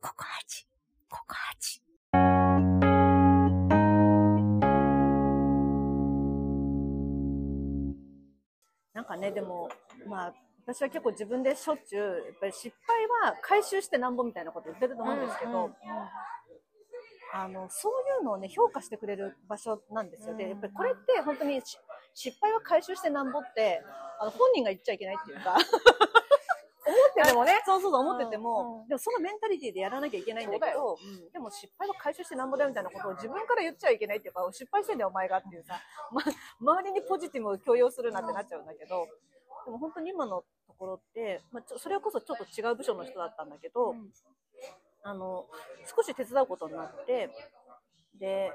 ココアチ、ココアチ。なんかね、でも、まあ、私は結構自分でしょっちゅう、やっぱり失敗は回収してなんぼみたいなこと言ってると思うんですけど、あの、そういうのをね、評価してくれる場所なんですよ。で、やっぱりこれって本当に失敗は回収してなんぼって、あの、本人が言っちゃいけないっていうか、っててもね。そうそうそう思ってても、うんうんでもそのメンタリティでやらなきゃいけないんだけど、うん。でも失敗は回収してなんぼだよみたいなことを自分から言っちゃいけないっていうか、失敗してんだよお前がっていうさ、ま、周りにポジティブを強要するなってなっちゃうんだけど、でも本当に今のところって、まあ、ちょそれこそちょっと違う部署の人だったんだけど、うん。あの、少し手伝うことになって、で、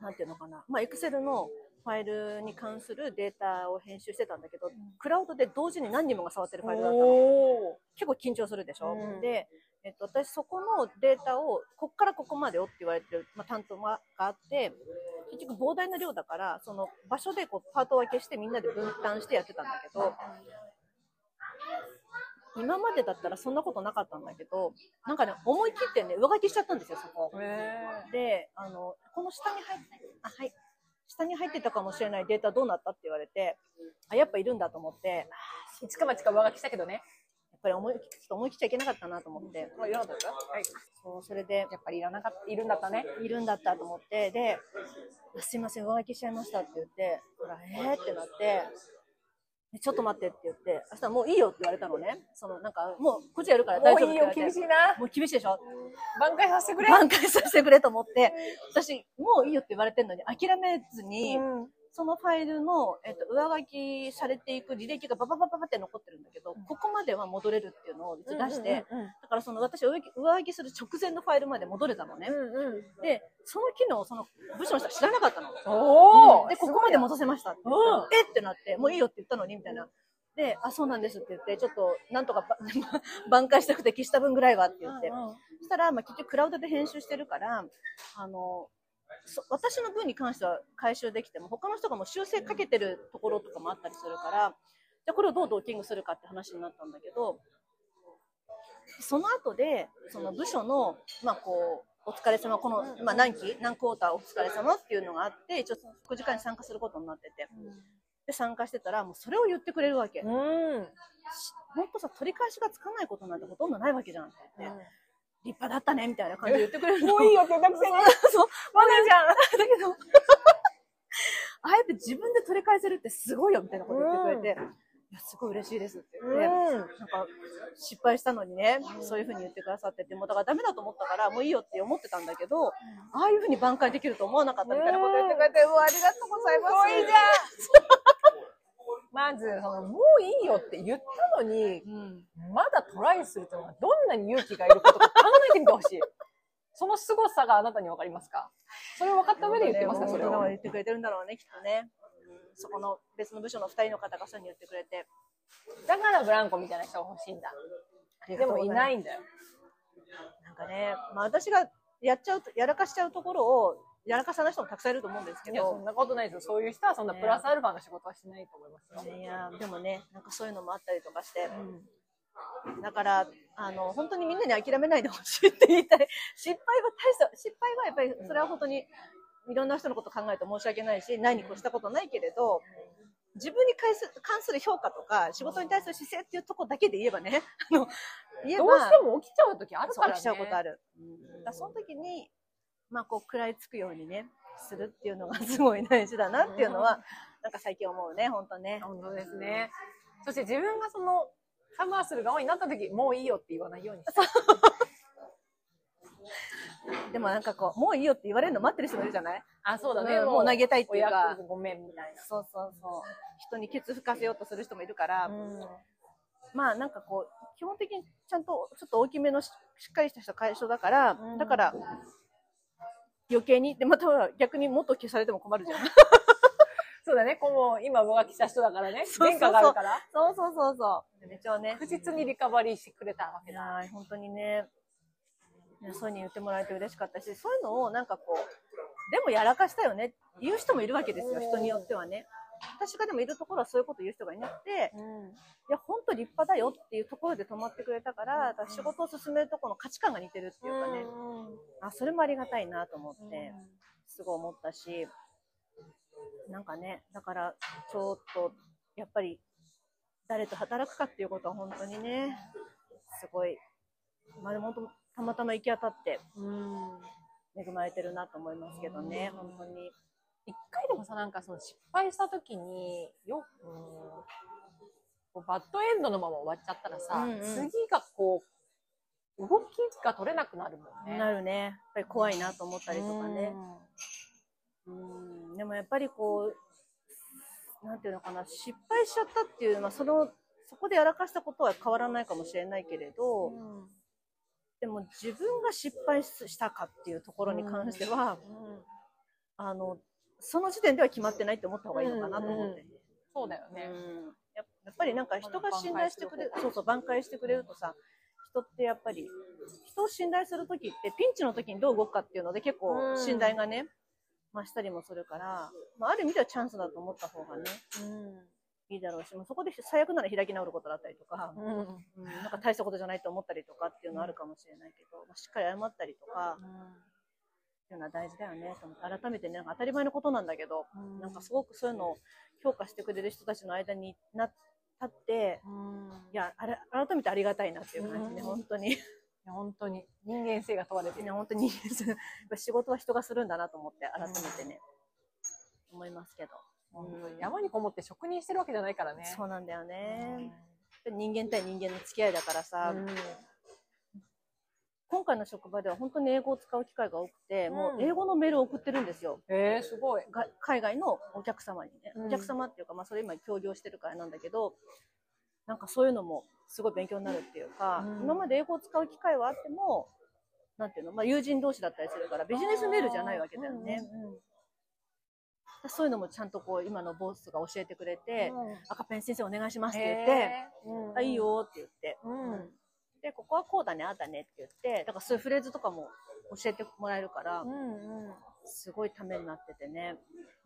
なんていうのかな、まあ、エクセルのファイルに関するデータを編集してたんだけど、クラウドで同時に何人もが触ってるファイルだったの。お結構緊張するでしょ、うん。で、えっと、私そこのデータをこっからここまでよって言われてる、まあ、担当があって結局膨大な量だからその場所でこうパート分けしてみんなで分担してやってたんだけど今までだったらそんなことなかったんだけどなんかね思い切ってね上書きしちゃったんですよそこ。であのこの下に入ってあはい下に入ってたかもしれないデータどうなったって言われてあやっぱいるんだと思ってー一か八か上書きしたけどね。やっぱり思いちょっと思い切っちゃいけなかったなと思って、まあ、いらなかった？はい。そうそれでやっぱりいらなかった、いるんだったね。いるんだったと思って、で、あすいません、上書きしちゃいましたって言って、ほら、えーってなって、えちょっと待ってって言って、そしたらもういいよって言われたのね。その、なんか、もう、こっちやるから大もういいよ、丈夫って言われて。厳しいな。もう厳しいでしょ挽回させてくれ。挽回させてくれと思って、私、もういいよって言われてるのに諦めずに、うんそのファイルの、えっと、上書きされていく履歴がバババババって残ってるんだけど、ここまでは戻れるっていうのを一応出して、うんうんだからその私上書き上書きする直前のファイルまで戻れたのね。うんうん。で、その機能をその部署の人は知らなかったの。おお、で、ここまで戻せましたって言っえ？ってなって、もういいよって言ったのに、みたいな。で、あ、そうなんですって言って、ちょっと、なんとかば 挽回したくて消した分ぐらいはって言って。そしたら、まあ、結局クラウドで編集してるから、あの、そ私の分に関しては回収できても、他の人がもう修正かけてるところとかもあったりするから、じゃあこれをどうドッキングするかって話になったんだけど、その後で、その部署の、まあこう、お疲れ様、この、まあ何期、何クォーターお疲れ様っていうのがあって、一応副次会に参加することになってて、で、参加してたら、もうそれを言ってくれるわけ。うん。本当さ、取り返しがつかないことなんてほとんどないわけじゃんって言って、立派だったね、みたいな感じで言ってくれるの。もういいよって言ったくせに。そう、まだじゃん。だけど、あえて自分で取り返せるってすごいよみたいなこと言ってくれて、いや、すごい嬉しいですって言って、うん。なんか失敗したのにね、そういうふうに言ってくださってて、もうだからダメだと思ったから、もういいよって思ってたんだけど、ああいうふうに挽回できると思わなかったみたいなこと言ってくれて、うわ、ありがとうございます。すごいじゃん。まず、その、もういいよって言ったのに、うん。まだトライするというのはどんなに勇気がいることか考えてみてほしい。その凄さがあなたにわかりますか？それを分かった上で言ってますか？それを。言ってくれてるんだろうね、きっとね。そこの別の部署の二人の方がそういうに言ってくれて。だからブランコみたいな人が欲しいんだ。でもいないんんだよ。なんかね、まあ私がやっちゃうと、やらかしちゃうところを、やらかさない人もたくさんいると思うんですけいや、そどん、なことないですよ。そういう人はそんなプラスアルファの仕事はしないと思いますよ。いや、でもね、なんかそういうのもあったりとかして、だから、あの、本当にみんなに諦めないでほしいって言いたい。失敗は大した、失敗はやっぱり、それは本当に、いろんな人のこと考えて申し訳ないし、ないに越したことないけれど、自分に関す関する評価とか、仕事に対する姿勢っていうところだけで言えばね、あの、言えば、どうしても起きちゃう時あるからね。起きちゃうことある。だからその時に、まあこう食らいつくようにね、するっていうのがすごい大事だなっていうのは、なんか最近思うね、本当ね。本当ですね。そして自分がその、カバーする側になった時、もういいよって言わないようにして。でもなんかこう、もういいよって言われるの待ってる人もいるじゃない？あ、そうだね。うんもう投げたいっていうかごめんみたいな。そうそうそう。人にケツ吹かせようとする人もいるから、うんまあなんかこう、基本的にちゃんとちょっと大きめのししっかりした人会社だから、うんだから余計に、で、または逆にもっと消されても困るじゃん。そうだね。こう、今、浮気した人だからね。そうそうそう前科があるから。そうそうそうそう。めっちゃね。確実にリカバリーしてくれたわけいだ。やー本当にね、そういうふうに言ってもらえて嬉しかったし、そういうのをなんかこう、でもやらかしたよね言う人もいるわけですよ、人によってはね。私がでもいるところはそういうこと言う人がいなくて、うん。いや、本当立派だよっていうところで止まってくれたから、だから仕事を進めるところの価値観が似てるっていうかね、あ、それもありがたいなと思って、すごい思ったし、なんかね、だから、ちょっと、やっぱり、誰と働くかっていうことは本当にね、すごい、まあでもたまたま行き当たってうん。恵まれてるなと思いますけどね、うん本当に。一回でもさ、なんかその失敗した時に、よ、うん、こうバッドエンドのまま終わっちゃったらさ、うんうん次がこう、動きが取れなくなるもんね。なるね。やっぱり怖いなと思ったりとかね。うん。でもやっぱりこう、なんていうのかな、失敗しちゃったっていうのは、その、そこでやらかしたことは変わらないかもしれないけれど、うん。でも自分が失敗したかっていうところに関しては、あの、その時点では決まってないって思った方がいいのかなと思って。そうだよね。うんややっぱりなんか人が信頼してくれる、そうそう、挽回してくれるとさ、人ってやっぱり、人を信頼するときって、ピンチの時にどう動くかっていうので結構信頼がね、増したりもするから、まあ、ある意味ではチャンスだと思った方がね、いいだろうし、もうそこで最悪なら開き直ることだったりとか。うん、なんか大したことじゃないと思ったりとかっていうのはあるかもしれないけど、まあ、しっかり謝ったりとか、っていうのは大事だよねと思って、改めてね、なんか当たり前のことなんだけど、なんかすごくそういうのを評価してくれる人たちの間になったって、うん。いや、あれ、改めてありがたいなっていう感じで、うん本当に。本当に人間性が問われてる。ね、本当に人間性仕事は人がするんだなと思って、改めてね、思いますけど。本当に山にこもって職人してるわけじゃないからね。そうなんだよね。人間対人間の付き合いだからさ、うん今回の職場では本当に英語を使う機会が多くて、うん。もう英語のメールを送ってるんですよ。えー、すごい。が海外のお客様にね、うん。お客様っていうか、まあそれ今協業してるからなんだけど、なんかそういうのもすごい勉強になるっていうか、うん。今まで英語を使う機会はあっても、なんていうの、まあ友人同士だったりするから、ビジネスメールじゃないわけだよね。うんうんうん。そういうのもちゃんとこう、今のボスが教えてくれて、うん。赤ペン先生お願いしますって言って、あ、いいよって言って、うんで、ここはこうだね、ああだねって言って、だからそういうフレーズとかも教えてもらえるから、うんうんすごいためになっててね。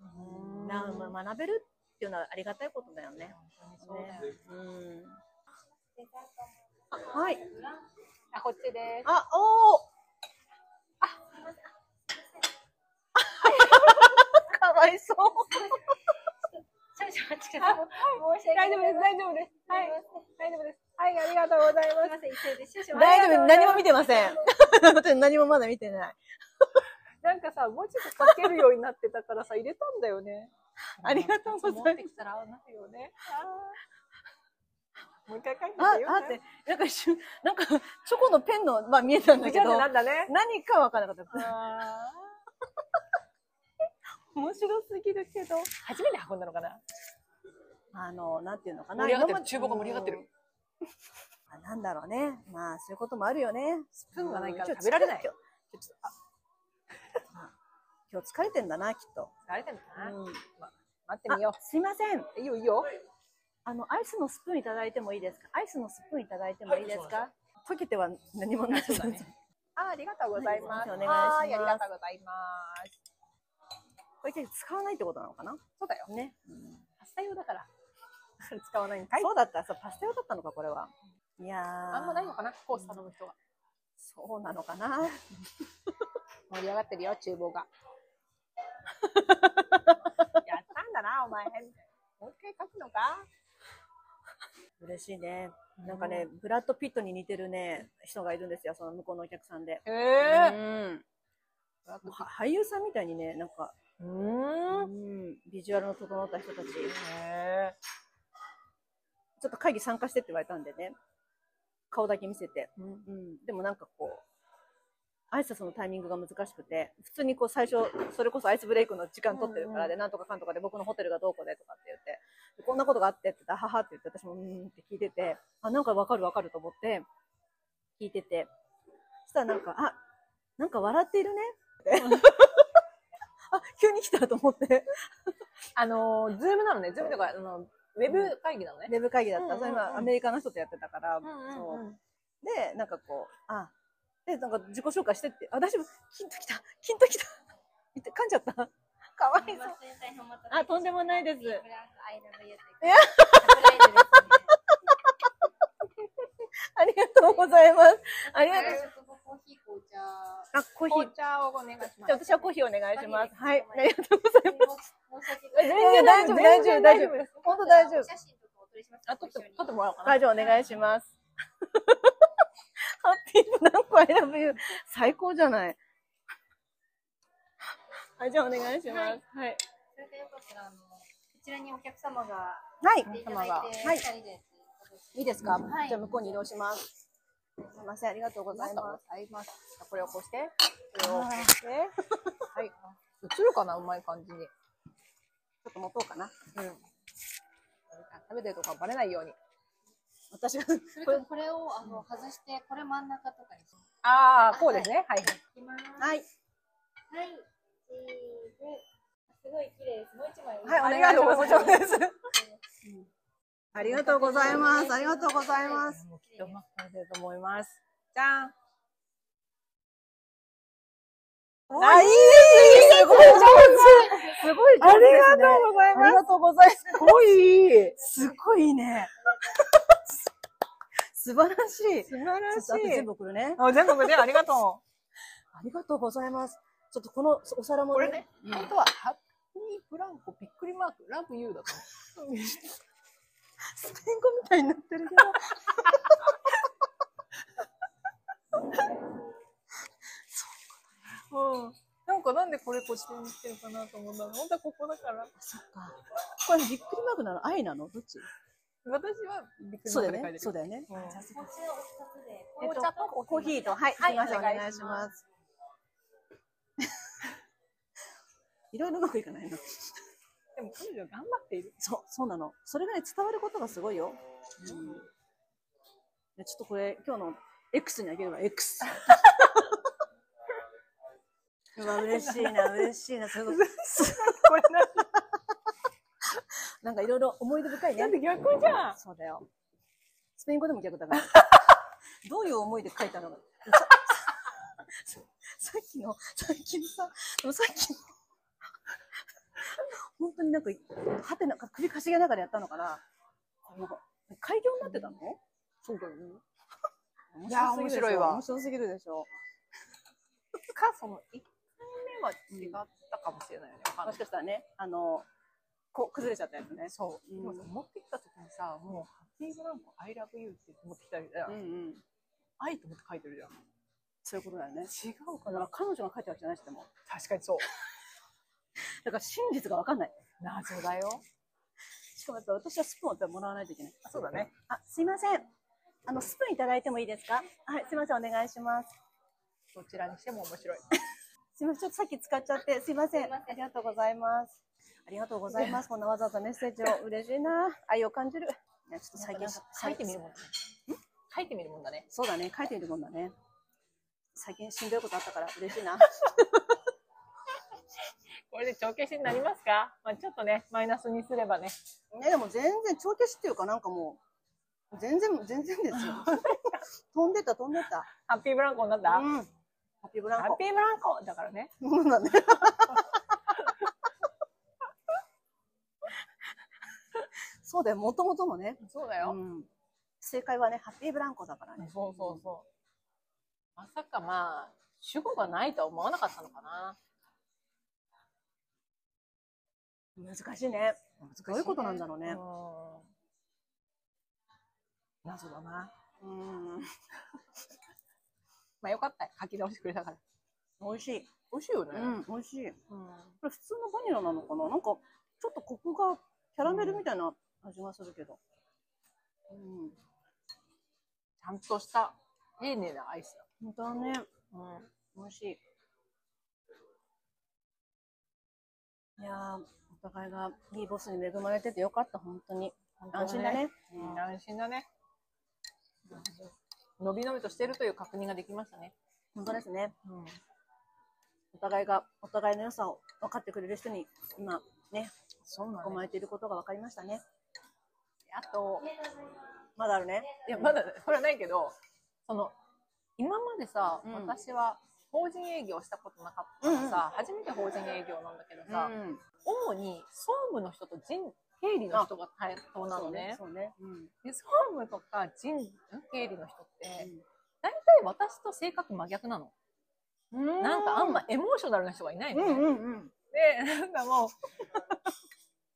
うんなまあ学べるっていうのはありがたいことだよね。そうねうん。あはい。あ、こっちです。あ、おー かわいそう。少々お待ちください。大丈夫です、大丈夫です。はい。大丈夫です。はい、ありがとうございます。すいま大丈夫、何も見てません。私何もまだ見てない。なんかさ、文字が書けるようになってたからさ、入れたんだよね。ありがとうございますもう一回書いてあ、みようあって、なんか一瞬、なんか、チョコのペンの、まあ見えたんだけど、なんだね。何かわからなかった。あ面白すぎるけど。ー初めて運んだのかなあの、なんていうのかな。盛り上がってる厨房が盛り上がってる。あなんだろうね。まあ、そういうこともあるよね。スプーンがないから食べられない今日、ちょっとああ今日疲れてんだな、きっと。あれだよな？うん待ってみよあすいません。う。いいよ、いいよ。あの、アイスのスプーンいただいてもいいですか？アイスのスプーンいただいてもいいですか、溶けては何もないそうだねあ、ありがとうございます。はいお願いしますはいありがとうございます。これ結局使わないってことなのかな？そうだよ。ね。パスタ用だから。使わないんかい？そうだった。そう、パスタ用だったのか、これは。いやー。あんまないのかな？コース頼む人が。そうなのかな？盛り上がってるよ、厨房が。やったんだな、お前。もう一回書くのか？嬉しいね。なんかね、ブラッド・ピットに似てるね、人がいるんですよ、その向こうのお客さんで。へえ。うん。もうは俳優さんみたいにね、なんか、ううーん。ん、ビジュアルの整った人たち。へちょっと会議参加してって言われたんでね、顔だけ見せて。うんうん。でもなんかこう、挨拶のタイミングが難しくて、普通にこう最初、それこそアイスブレイクの時間取ってるからで、なんとかかんとかで僕のホテルがどうこうでとかって言って、でこんなことがあってって言ったら、ははって言って、私もうーんって聞いてて、あ、なんかわかるわかると思って、聞いてて、そしたらなんか、あ、なんか笑っているねって。あ、急に来たと思って。あのー、ズームなのね。ズームとか、あの、ウェブ会議なのね。ウェブ会議だった。うんうんうんそれ今アメリカの人とやってたから、うんうんそううんで、なんかこう、あ、で、なんか自己紹介してって、あ、大丈夫、キンときた、キンときた。言って、噛んじゃった。かわいそう。あ、とんでもないです。ありがとうございます。ありがとう。コーヒー紅茶。あ、コーヒー。紅茶をお願いします。じゃあ私はコーヒーお願いします。はい。ありがとうございます。全然大丈夫、大丈夫、大丈夫。本当大丈夫。写真とかお撮りしますあ、撮って、撮ってもらおうかな。大丈夫、お願いします。ハッピーブランコ I love you。最高じゃない。はい、じゃあお願いします。はい。それでよかったら、あの、こちらにお客様がはい。来ていただいて、はい。いいですか、はいじゃあ向こうに移動します。すみません、ありがとうございます。あります。これをこうして、これをこうして、はい。映るかなうまい感じに。ちょっと持とうかな。うん。食べてるとかバレないように。私が、それとこれをあの外して、これ真ん中とかにしああ、こうですね。はい。はい。はい。すごい綺麗です。もう一枚。はい、おあり願いしがとうございま。す。ありがとうございます。ありがとうございます。もうきっとると思います。じゃん。あ、いいですすごい上手すごい上手ね。ありがとうございますありがとうございます。すごい。すごいいいね。素晴らしい。素晴らちょっとあと全部送るね。あ、全部でありがと ありがとうございます。ちょっとこのお皿う。もこれね、うん本当は、ハッピーブランコびっくりマーク、ラブユーだと。スペイン語みたいになってるけど。うん。なんかなんでこれこっちにしてるかなと思ったの。本当はここだから。そっか。これびっくりマークなの？愛なの？どっち？私はびっくりそうだよね。マークで書いてる。そうだよね。うんこちらお二つで。えっと紅茶とコーヒーと、はい、はいすいません、おお願いししまます。いろいろうまくいかないの。でも彼女頑張っている。そう、そうなの。それがね、伝わることがすごいよ。うん。でちょっとこれ、今日の X にあげるわ、X。うわ、嬉しいな、嬉しいな、すごい。これなんなんかいろいろ思い出深いねだっ。て逆じゃん。そうだよ。スペイン語でも逆だから。どういう思いで書いたのか。ささっきの、さっきのさ、さっきの、本当になんか、はてな、首かしげながらやったのかな。なんか開業になってたの？そうだよね。面いや面白いわ面白すぎるでしょ。か、その、1回目は違ったかもしれないよね。わかんもしかしたらね、あの、こう崩れちゃったやつね。そう。うんでもさ、持ってきた時にさ、もう、ハッピーブランコ、I love you って持ってきたりだよ。うんうん。愛と思って書いてるじゃん。そういうことだよね。違うかだから彼女が書いたわけじゃないしでも。確かにそう。だから真実がわかんない。謎だよ。しかもやっぱ私はスプーンをやっぱりもらわないといけない。そうだね。あ、すいません。あの、スプーンいただいてもいいですか？はい、すいません、お願いします。どちらにしても面白い。すいません、ちょっとさっき使っちゃって、すいません。ありがとうございます。ありがとうございます。こんなわざわざメッセージを嬉しいな。愛を感じる。ね、ちょっと最近、書いてみるもんだね。書いてみるもんだね。そうだね、書いてみるもんだね。最近しんどいことあったから嬉しいな。これで帳消しになりますか？まあちょっとね、マイナスにすればね。ね、でも全然、帳消しっていうかなんかもう、全然、全然ですよ。飛んでた、飛んでた。ハッピーブランコになった、うん。ハッピーブランコ。ハッピーブランコ？だからね。そうだね。そうだよ、もともとのね。そうだよ。うん。正解はね、ハッピーブランコだからね。そうそうそう。まさかまあ、主語がないとは思わなかったのかな。難しいね。どういうことなんだろうね。うん謎だな。うん。まあよかったよ。書き直してくれたから。美味しい。美味しいよね。うん、美味しい。こうんれ普通のバニラなのかな？なんか、ちょっとコクが、キャラメルみたいな味がするけど。うん。ちゃんとした、丁寧なアイスだ。本当だね。うん。美味しい。いやー、お互いがいいボスに恵まれててよかった、本当に。安心だね。うん、安心だね。伸び伸びとしてるという確認ができましたね。本当ですね。うん。お互いが、お互いの良さを分かってくれる人に、今、ね、そうな囲まれていることが分かりましたね。あと、まだあるね。いや、まだ、これはないけど、その、今までさ、うん私は、法人営業したことなかったからさ、初めて法人営業なんだけどさ、うん主に総務の人と人経理の人が対等なのね。そうね。うんで総務とか人経理の人って、うん大体私と性格真逆なの。うんなんかあんまエモーショナルな人がいないのね。うんうんうん。で、なんかもう、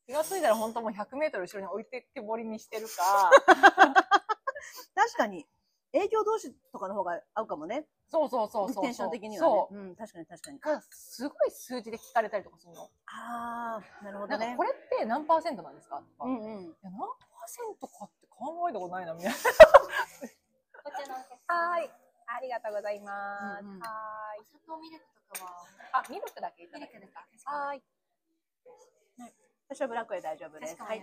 気がついたら本当もう100メートル後ろに置いてけぼりにしてるか、確かに、営業同士とかの方が合うかもね。そうそうそうそう。テンション的にはね。そう。うん、確かに確かに。がすごい数字で聞かれたりとかするの。ああ、なるほどねなんかこ。れって何パーセントなんですか？とか、いうんうん。や何パーセントかって考えたことないなみたいな。こちらのお客様はい。ありがとうございます。うんうんはーい。お砂糖ミルクとかは？あ、ミルクだけいただけますか？はーい。私はブラックで大丈夫です。はい。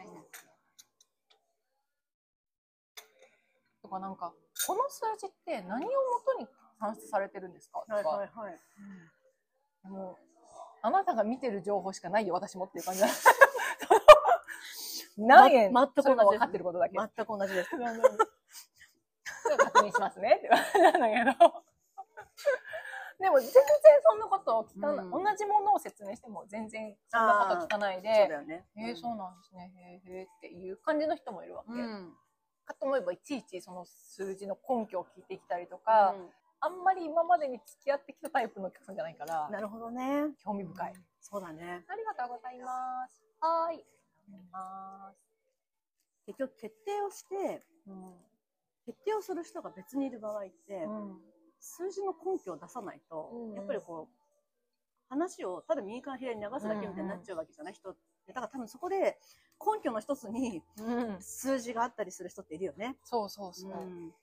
とかなんか、この数字って何をもとに算出されてるんですか？とか、はいはいはい。でもあなたが見てる情報しかないよ、私もっていう感じだ。何円、ま全く同じ分かってることだけ。全く同じです。確認しますねって感じなんだけど。でも全然そんなことを聞かない、うん同じものを説明しても全然そんなこと聞かないそうでだ、よね。えー、そうなんですね、へーへーっていう感じの人もいるわけ。うん。かと思えばいちいちその数字の根拠を聞いてきたりとか、あんまり今までに付き合ってきたタイプのお客さんじゃないから、なるほどね。興味深い。そうだね。ありがとうございます。はーい。あ結局決定をして、ーうん決定をする人が別にいる場合って、うん数字の根拠を出さないと、うんやっぱりこう、話をただ右から左に流すだけみたいになっちゃうわけじゃない、人って。だから多分そこで根拠の一つにうん、数字があったりする人っているよね。そうそうそう。ん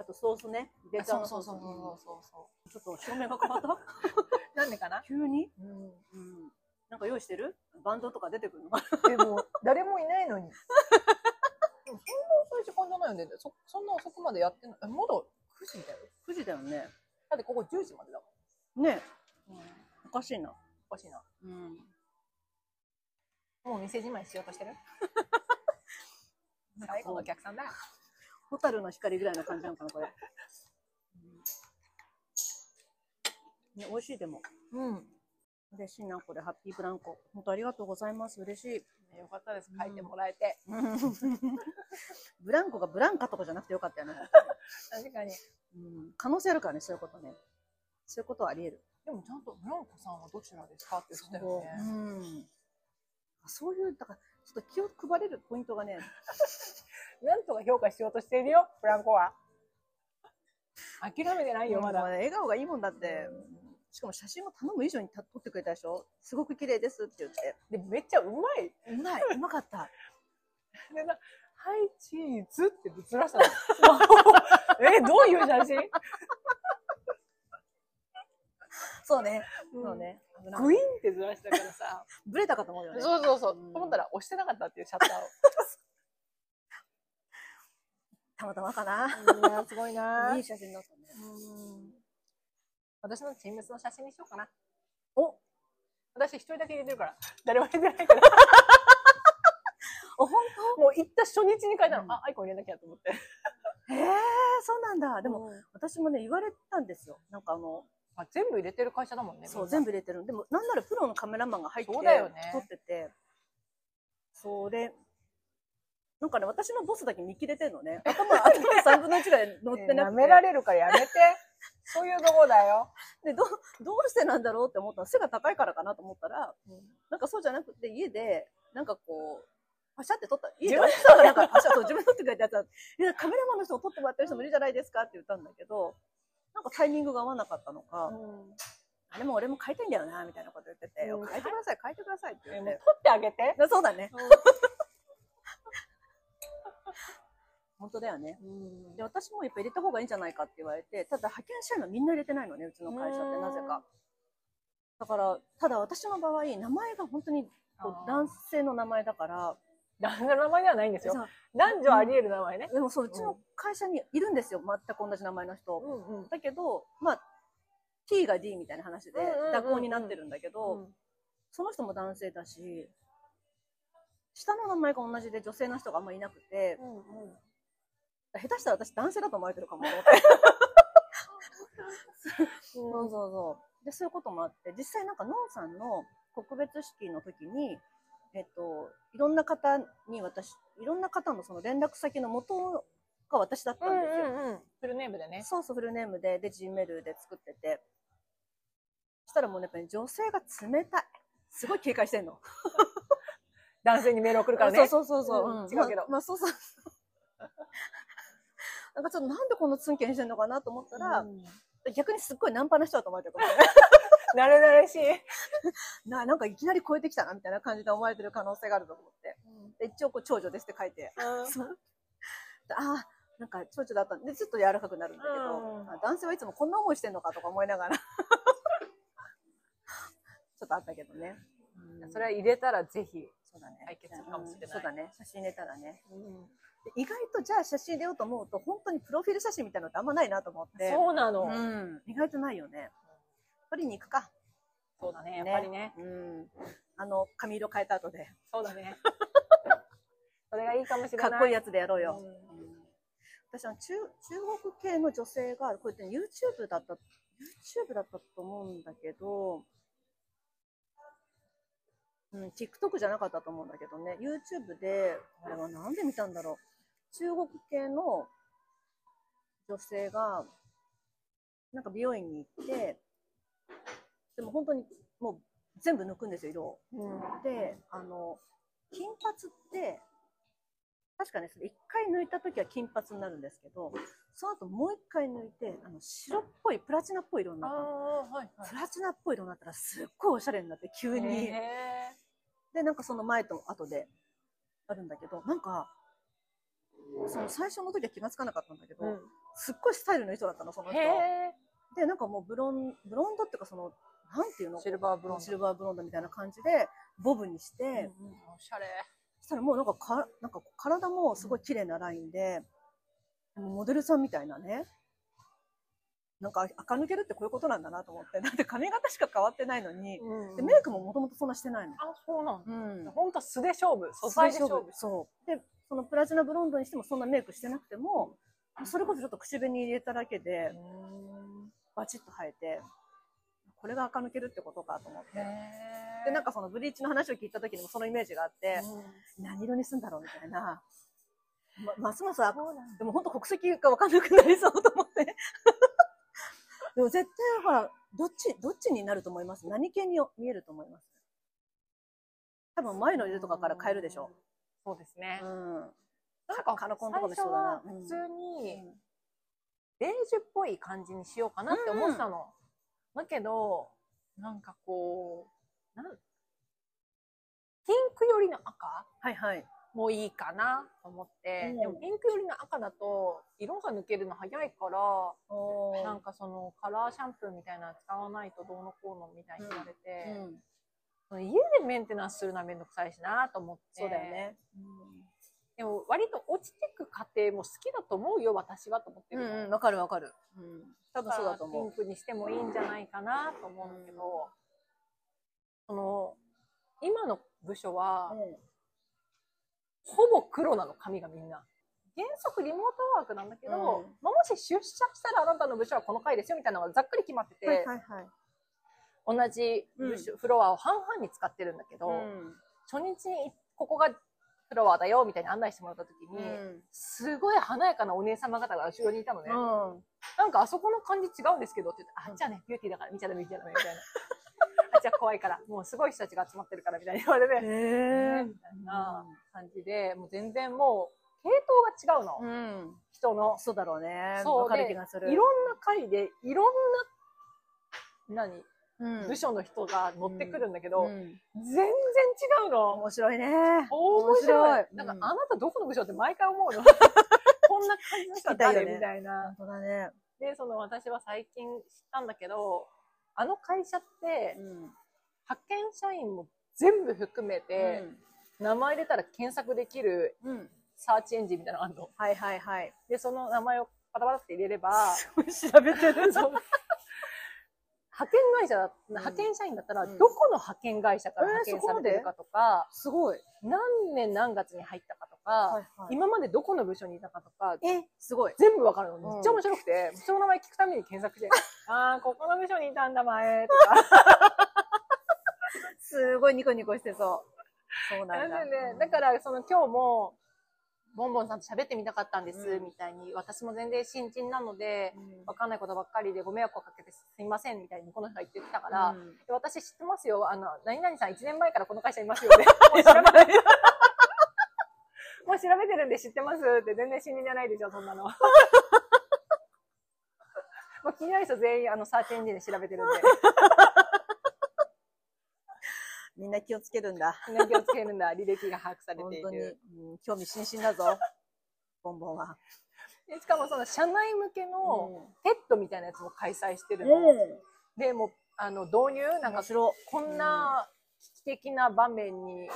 あとソースね。ベーカーそうのソースそうそうそうそうそちょっと照明が変わった？う。なんでかな、急に？うん、うん。なんか用意してる？バンドとか出てくるのでも、誰もいないのに。でもそんな遅い時間じゃないよね。そそんな遅くまでやってない。えまだ？9時だよ。9時だよね。だってここ10時までだもねん。うん、おかしいな。おかしいな。うん。もう店じまいしようとしてる？最後のお客さんだよ。ホタルの光ぐらいな感じなのかな、これ。ね、美味しいでも。うん。嬉しいな、これ。ハッピーブランコ。本当ありがとうございます。嬉しい。よかったです。書いてもらえて。ブランコがブランカとかじゃなくてよかったよね。確かに。うん、可能性あるからね、そういうことね。そういうことはあり得る。でもちゃんと、ブランコさんはどちらですかって言ってたよね。うん。そういう、だから、ちょっと気を配れるポイントがね、なんとか評価しようとしているよ、ブランコは。諦めてないよ、まだ。笑顔がいいもんだって。しかも写真も頼む以上にた撮ってくれたでしょすごく綺麗ですって言って。でもめっちゃうまい。うまい、うまかった。でなはい、チーズってずらしたの。え、どういう写真？そうね。うんそうね。グイーンってずらしたからさ。ブレたかと思うよね。そうそうそう。うんと思ったら押してなかったっていうシャッターを。たまたまかな。すごいないい写真だったね。うん私のチームスの写真にしようかな。お私一人だけ入れてるから。誰も入れてないから。お、本もう行った初日に書いたの。うんあ、アイコン入れなきゃと思って。当へえ、そうなんだ。でも、うん私もね、言われたんですよ。なんかあの、あ全部入れてる会社だもんね。そう、全部入れてる。でも、なんならプロのカメラマンが入って、ね撮ってて、それ、なんかね、私のボスだけ見切れてんのね。頭、頭3分の1ぐらい乗ってなくて。舐められるからやめて。そういうとこだよ。で、どう、どうしてなんだろうって思ったら、背が高いからかなと思ったら、なんかそうじゃなくて、家で、なんかこう、パシャって撮った。家で、自そうなんか、パシャそう自分で撮ってくれたやつは、いや、カメラマンの人を撮ってもらってる人もいるじゃないですかって言ったんだけど、なんかタイミングが合わなかったのか、あれも俺も書いたいんだよな、みたいなこと言ってて、うん書いてください、書いてくださいってえ言って。もう取ってあげて。でそうだね。本当だよね。で、私もやっぱ入れた方がいいんじゃないかって言われて、ただ派遣社員はみんな入れてないのね、うちの会社ってなぜか。だから、ただ私の場合、名前が本当に男性の名前だから、男女の名前ではないんですよ。さ男女あり得る名前ね。でもそう、うちの会社にいるんですよ、全く同じ名前の人。んうん。だけど、まあ、T が D みたいな話でうんうんうんうん蛇行になってるんだけど、その人も男性だし、下の名前が同じで女性の人があんまいなくて、下手したら私男性だと思われてるかも。そうそうそう。で、そういうこともあって、実際なんか、ノンさんの告別式の時に、えっと、いろんな方に私、いろんな方のその連絡先の元が私だったんですよ。うんうんうん。フルネームでね。そうそう、フルネームで、で、G メールで作ってて。そしたらもうね、やっぱり女性が冷たい。すごい警戒してんの。男性にメール送るからね。そうそうそうそう、うんん違うけどまあ、まあそうそう。なんかちょっとなんでこんなツンケンしてんのかなと思ったら、うん逆にすっごいナンパな人だと思われてるかも しれない。なれなれしい。ななんかいきなり超えてきたなみたいな感じで思われてる可能性があると思って。で一応こう長女ですって書いて。そうでああ、なんか長女だったんで、ちょっと柔らかくなるんだけど、うんあ男性はいつもこんな思いしてんのかとか思いながら。ちょっとあったけどね。うんそれは入れたらぜひ。そうだね。解決するかもしれないうんそうだね。写真入れたらね。うんで意外とじゃあ写真入れようと思うと、本当にプロフィール写真みたいなのってあんまないなと思って。そうなの。うん。意外とないよね。取りに行くか。そうだね、やっぱりね。うん。あの、髪色変えた後で。そうだね。それがいいかもしれない。かっこいいやつでやろうよ。うんうん私は中、中国系の女性が、こうやって YouTube だった、YouTube だったと思うんだけど、うん、TikTok じゃなかったと思うんだけどね、YouTube で、あれはなんで見たんだろう。中国系の女性が、なんか美容院に行って、でも本当にもう全部抜くんですよ、色を。うんで、あの、金髪って、確かね、それ一回抜いた時は金髪になるんですけど、その後もう一回抜いて、あの、白っぽい、プラチナっぽい色にあなったはいはいプラチナっぽい色になったらすっごいおしゃれになって、急に。へで、なんかその前と後であるんだけど、なんか、その最初の時は気がつかなかったんだけど、ーうんすっごいスタイルの人だったの、その人。へで、なんかもうブロン、ブロンドっていうかその、なんていうの？ーシルバーブロンド。シルバーブロンドみたいな感じで、ボブにして、うんうんおしゃれ。そしたらもうなんかか、なんか体もすごい綺麗なラインで、もうモデルさんみたいなね。なんか垢抜けるってこういうことなんだなと思って。だって髪型しか変わってないのに、でメイクももともとそんなしてないの。あ、そうなんだ。うん。ほんと素で勝負。素材で勝負。そう。で、そのプラチナブロンドにしてもそんなメイクしてなくても、それこそちょっと口紅入れただけで、バチッと生えて、これが垢抜けるってことかと思って。へで、なんかそのブリーチの話を聞いた時にもそのイメージがあって、うん何色にすんだろうみたいな。ま、ますますでも本当国籍が分かんなくなりそうと思って。でも絶対ほら、どっち、どっちになると思います？何系に見えると思います？多分前の色とかから変えるでしょ。そうですねう。ん。なんかカラコンとかもそうだなは普通にベージュっぽい感じにしようかなって思ってたの。だけど、なんかこう、なんピンク寄りの赤？はいはい。もいいかなと思って、うんでもピンク寄りの赤だと色が抜けるの早いから、おなんかそのカラーシャンプーみたいなの使わないとどうのこうのみたいに言われて、うん。家でメンテナンスするのはめんどくさいしなと思って。そうだよね。でも割と落ちてく過程も好きだと思うよ、私はと思ってるの。うんうん、わかるわかる。うん。多分そうだとピン思クにしてもいいんじゃないかなと思うんだけど、その、今の部署は、う。ほぼ黒なの、髪がみんな。原則リモートワークなんだけど、うんまあもし出社したらあなたの部署はこの回ですよみたいなのがざっくり決まってて、はいはいはい。同じ部署、フロアを半々に使ってるんだけど、うん。初日にここがフロアだよみたいに案内してもらった時に、すごい華やかなお姉様方が後ろにいたのね。うん。なんかあそこの感じ違うんですけどって言って、あ、じゃあね、ビューティーだから見ちゃダメ見ちゃダメみたいな。あ、じゃあ怖いから、もうすごい人たちが集まってるからみたいに言われて、へえ。みたいな感じで、もう全然もう、系統が違うの。うん。人の。そうだろうね。そうわかるで気がする。いろんな回で、いろんな、何？うん部署の人が乗ってくるんだけど、うん全然違うの。面白いね。面白い。なんか、あなたどこの部署って毎回思うの。こんな感じの人聞きたいよね誰みたいな本。当だね。で、その私は最近知ったんだけど、あの会社ってうん。派遣社員も全部含めて、名前入れたら検索できるうん。うん。サーチエンジンみたいなのがあるの。はいはいはい。で、その名前をパタパタって入れれば、調べてる。派遣会社だ、派遣社員だったら、うんどこの派遣会社からえー派遣されてるかとか、すごい。何年何月に入ったかとか、か、はいはい今までどこの部署にいたかとか、え、すごい。全部わかるの？んめっちゃ面白くて、人の名前聞くために検索して、あー、ここの部署にいたんだ、前、とか。すごいニコニコしてそう。そうななんだ。んでね、だから、その今日も、ボンボンさんと喋ってみたかったんです、うんみたいに、私も全然新人なので、うんわかんないことばっかりでご迷惑をかけてすいません、みたいにこの人が言ってきたから、うんで私知ってますよ。あの、何々さん1年前からこの会社いますよね。もう調べて、もう調べてるんで知ってます？って全然新人じゃないでしょ、そんなの。もう気になる人全員あのサーチエンジンで調べてるんで、みんな気をつけるんだ。みんな気をつけるんだ、履歴が把握されている。うん興味津々だぞ。ボンボンは。でしかもその社内向けのう TED みたいなやつも開催してるの。で、もう、あの、導入？なんかこんな危機的な場面に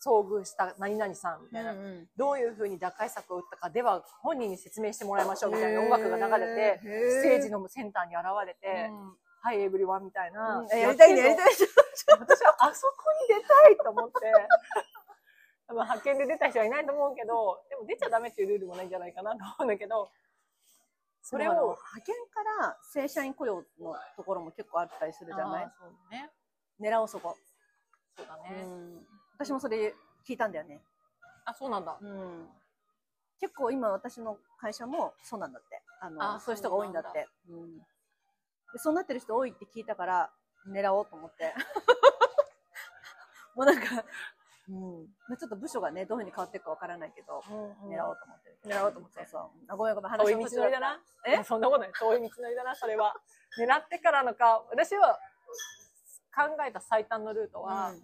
遭遇した何々さんみたいな。ん。どういうふうに打開策を打ったかでは本人に説明してもらいましょうみたいな音楽が流れて、ステージのセンターに現れて、はい、エブリワンみたいな。うんやりたいね、やりたい。私はあそこに出たいと思って、多分派遣で出た人はいないと思うけど、でも出ちゃダメっていうルールもないんじゃないかなと思うんだけど、それを、派遣から正社員雇用のところも結構あったりするじゃない？ね。狙おうそこ。そうだうね。ん。私もそれ聞いたんだよね。あ、そうなんだ。うん。結構今私の会社もそうなんだって。あの、あそういう人が多いんだって。うん。でそうなってる人多いって聞いたから、狙おうと思って。もうなんか、うん。まあちょっと部署がね、どういうふうに変わっていくかわからないけど、狙おうと思ってる。狙おうと思ってそうそう。あ、ごめんごめん、遠い話の途中道のりだな。え？そんなことない。遠い道のりだな、それは。狙ってからのか、私は考えた最短のルートは、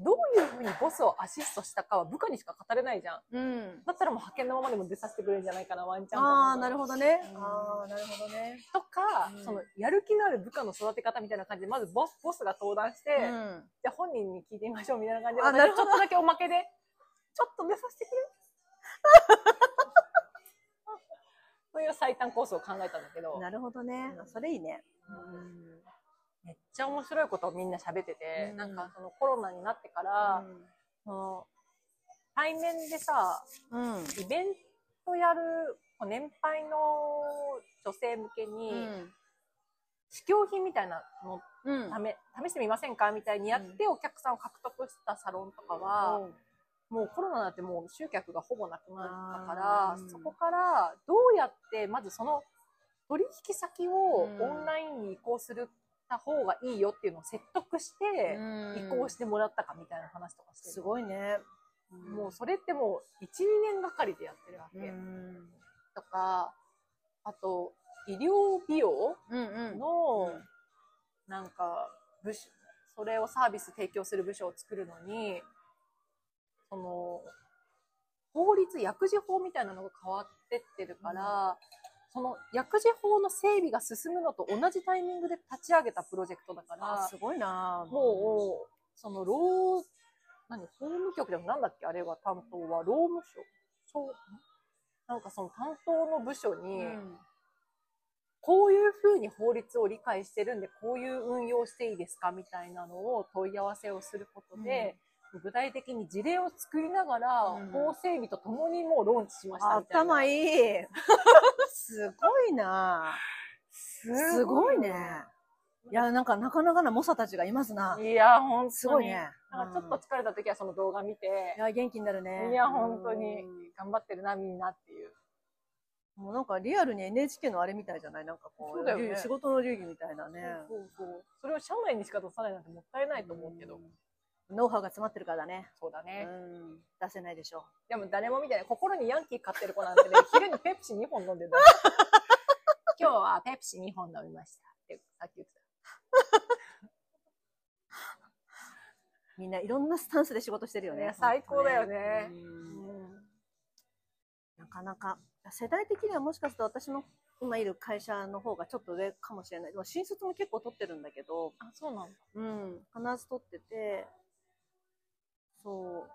どういうふうにボスをアシストしたかは部下にしか語れないじゃん。うん。うん。だったらもう派遣のままでも出させてくれるんじゃないかな、ワンチャン。ああ、なるほほどね。うんああ、なるほどね。とか、うんその、やる気のある部下の育て方みたいな感じで、まずボス、ボスが登壇して、うん。じゃあ本人に聞いてみましょうみたいな感じで、あなるほど私ちょっとだけおまけで、ちょっと出させてくれ？そういう最短コースを考えたんだけど、なるほどね。あそれいいね。うんめっちゃ面白いことをみんな喋ってて、うん。なんかそのコロナになってから、その対面でさ、うん。イベントやる年配の女性向けに、試供品みたいなのうん。試試してみませんかみたいにやってお客さんを獲得したサロンとかは、もうコロナになってもう集客がほぼなくなったから、そこからどうやってまずその取引先をうん。オンラインに移行するた方がいいよっていうのを説得して移行してもらったかみたいな話とかしてるすごいね。もうそれってもう1、2年がかりでやってるわけ。うん。とか、あと、医療美容。の、なんか、部署、それをサービス提供する部署を作るのに、その、法律、薬事法みたいなのが変わってってるから、その薬事法の整備が進むのと同じタイミングで立ち上げたプロジェクトだから、あ、すごいな。もう、その、労、何、法務局でもなんだっけあれは担当は、労務省。そう、なんかその担当の部署に、うん。こういうふうに法律を理解してるんで、こういう運用していいですかみたいなのを問い合わせをすることで、具体的に事例を作りながら、うん法整備とともにもうローンチしましたみたいな。頭いい。すごいなすごいね。いや、なんかなかなかな猛者たちがいますな。いや、本当に。すごいね。なんかちょっと疲れた時はその動画見てい、や、元気になるね。いや、本当にうん頑張ってるな、みんなっていう。もうなんかリアルに NHK のあれみたいじゃない？なんかこう、ね流仕事の流儀みたいなね。そうそう。それを社内にしか出さないなんてもったいないと思うけど。うんノウハウが詰まってるからだね。うそうだね。ん。出せないでしょでも誰も見てない。心にヤンキー買ってる子なんてね、昼にペプシ2本飲んでる 今日はペプシ2本飲みました。ってさっき言ってう。みんないろんなスタンスで仕事してるよね。ね最高だよね。なかなか。世代的にはもしかすると私の今いる会社の方がちょっと上かもしれない。でも新卒も結構取ってるんだけど、あ、そうなんだ。うん、必ず取ってて、そう。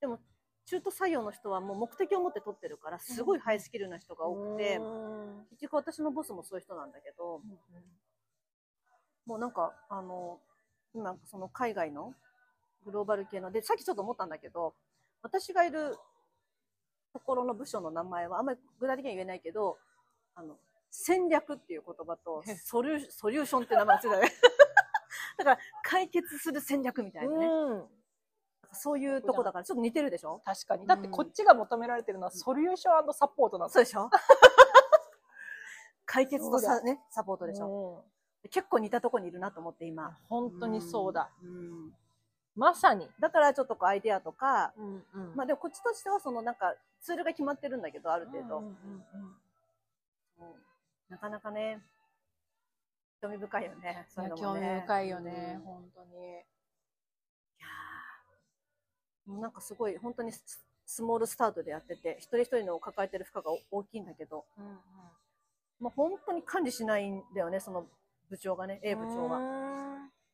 でも、中途採用の人はもう目的を持って取ってるから、すごいハイスキルな人が多くて、うん結局私のボスもそういう人なんだけど、もうなんか、あの、今、その海外のグローバル系の、で、さっきちょっと思ったんだけど、私がいるところの部署の名前はあんまり具体的には言えないけど、あの、戦略っていう言葉とソリュソリューションって名前がついて。だから解決する戦略みたいなね。うん。そういうとこだからちょっと似てるでしょ？確かに。だってこっちが求められてるのはソリューションサポートなんそうでしょ解決とさ、ね、サポートでしょ、うん結構似たとこにいるなと思って今。本当にそうだ。うん。まさに。だからちょっとこうアイデアとか、うんうんまあでもこっちとしてはそのなんかツールが決まってるんだけど、ある程度。うんうんうんうんなかなかね、興味深いよね。そういうのもね興味深いよね、うん本当に。なんかすごい本当にススモールスタートでやってて、一人一人の抱えてる負荷が大きいんだけど、うんうんもう本当に管理しないんだよね、その部長がね、A 部長は。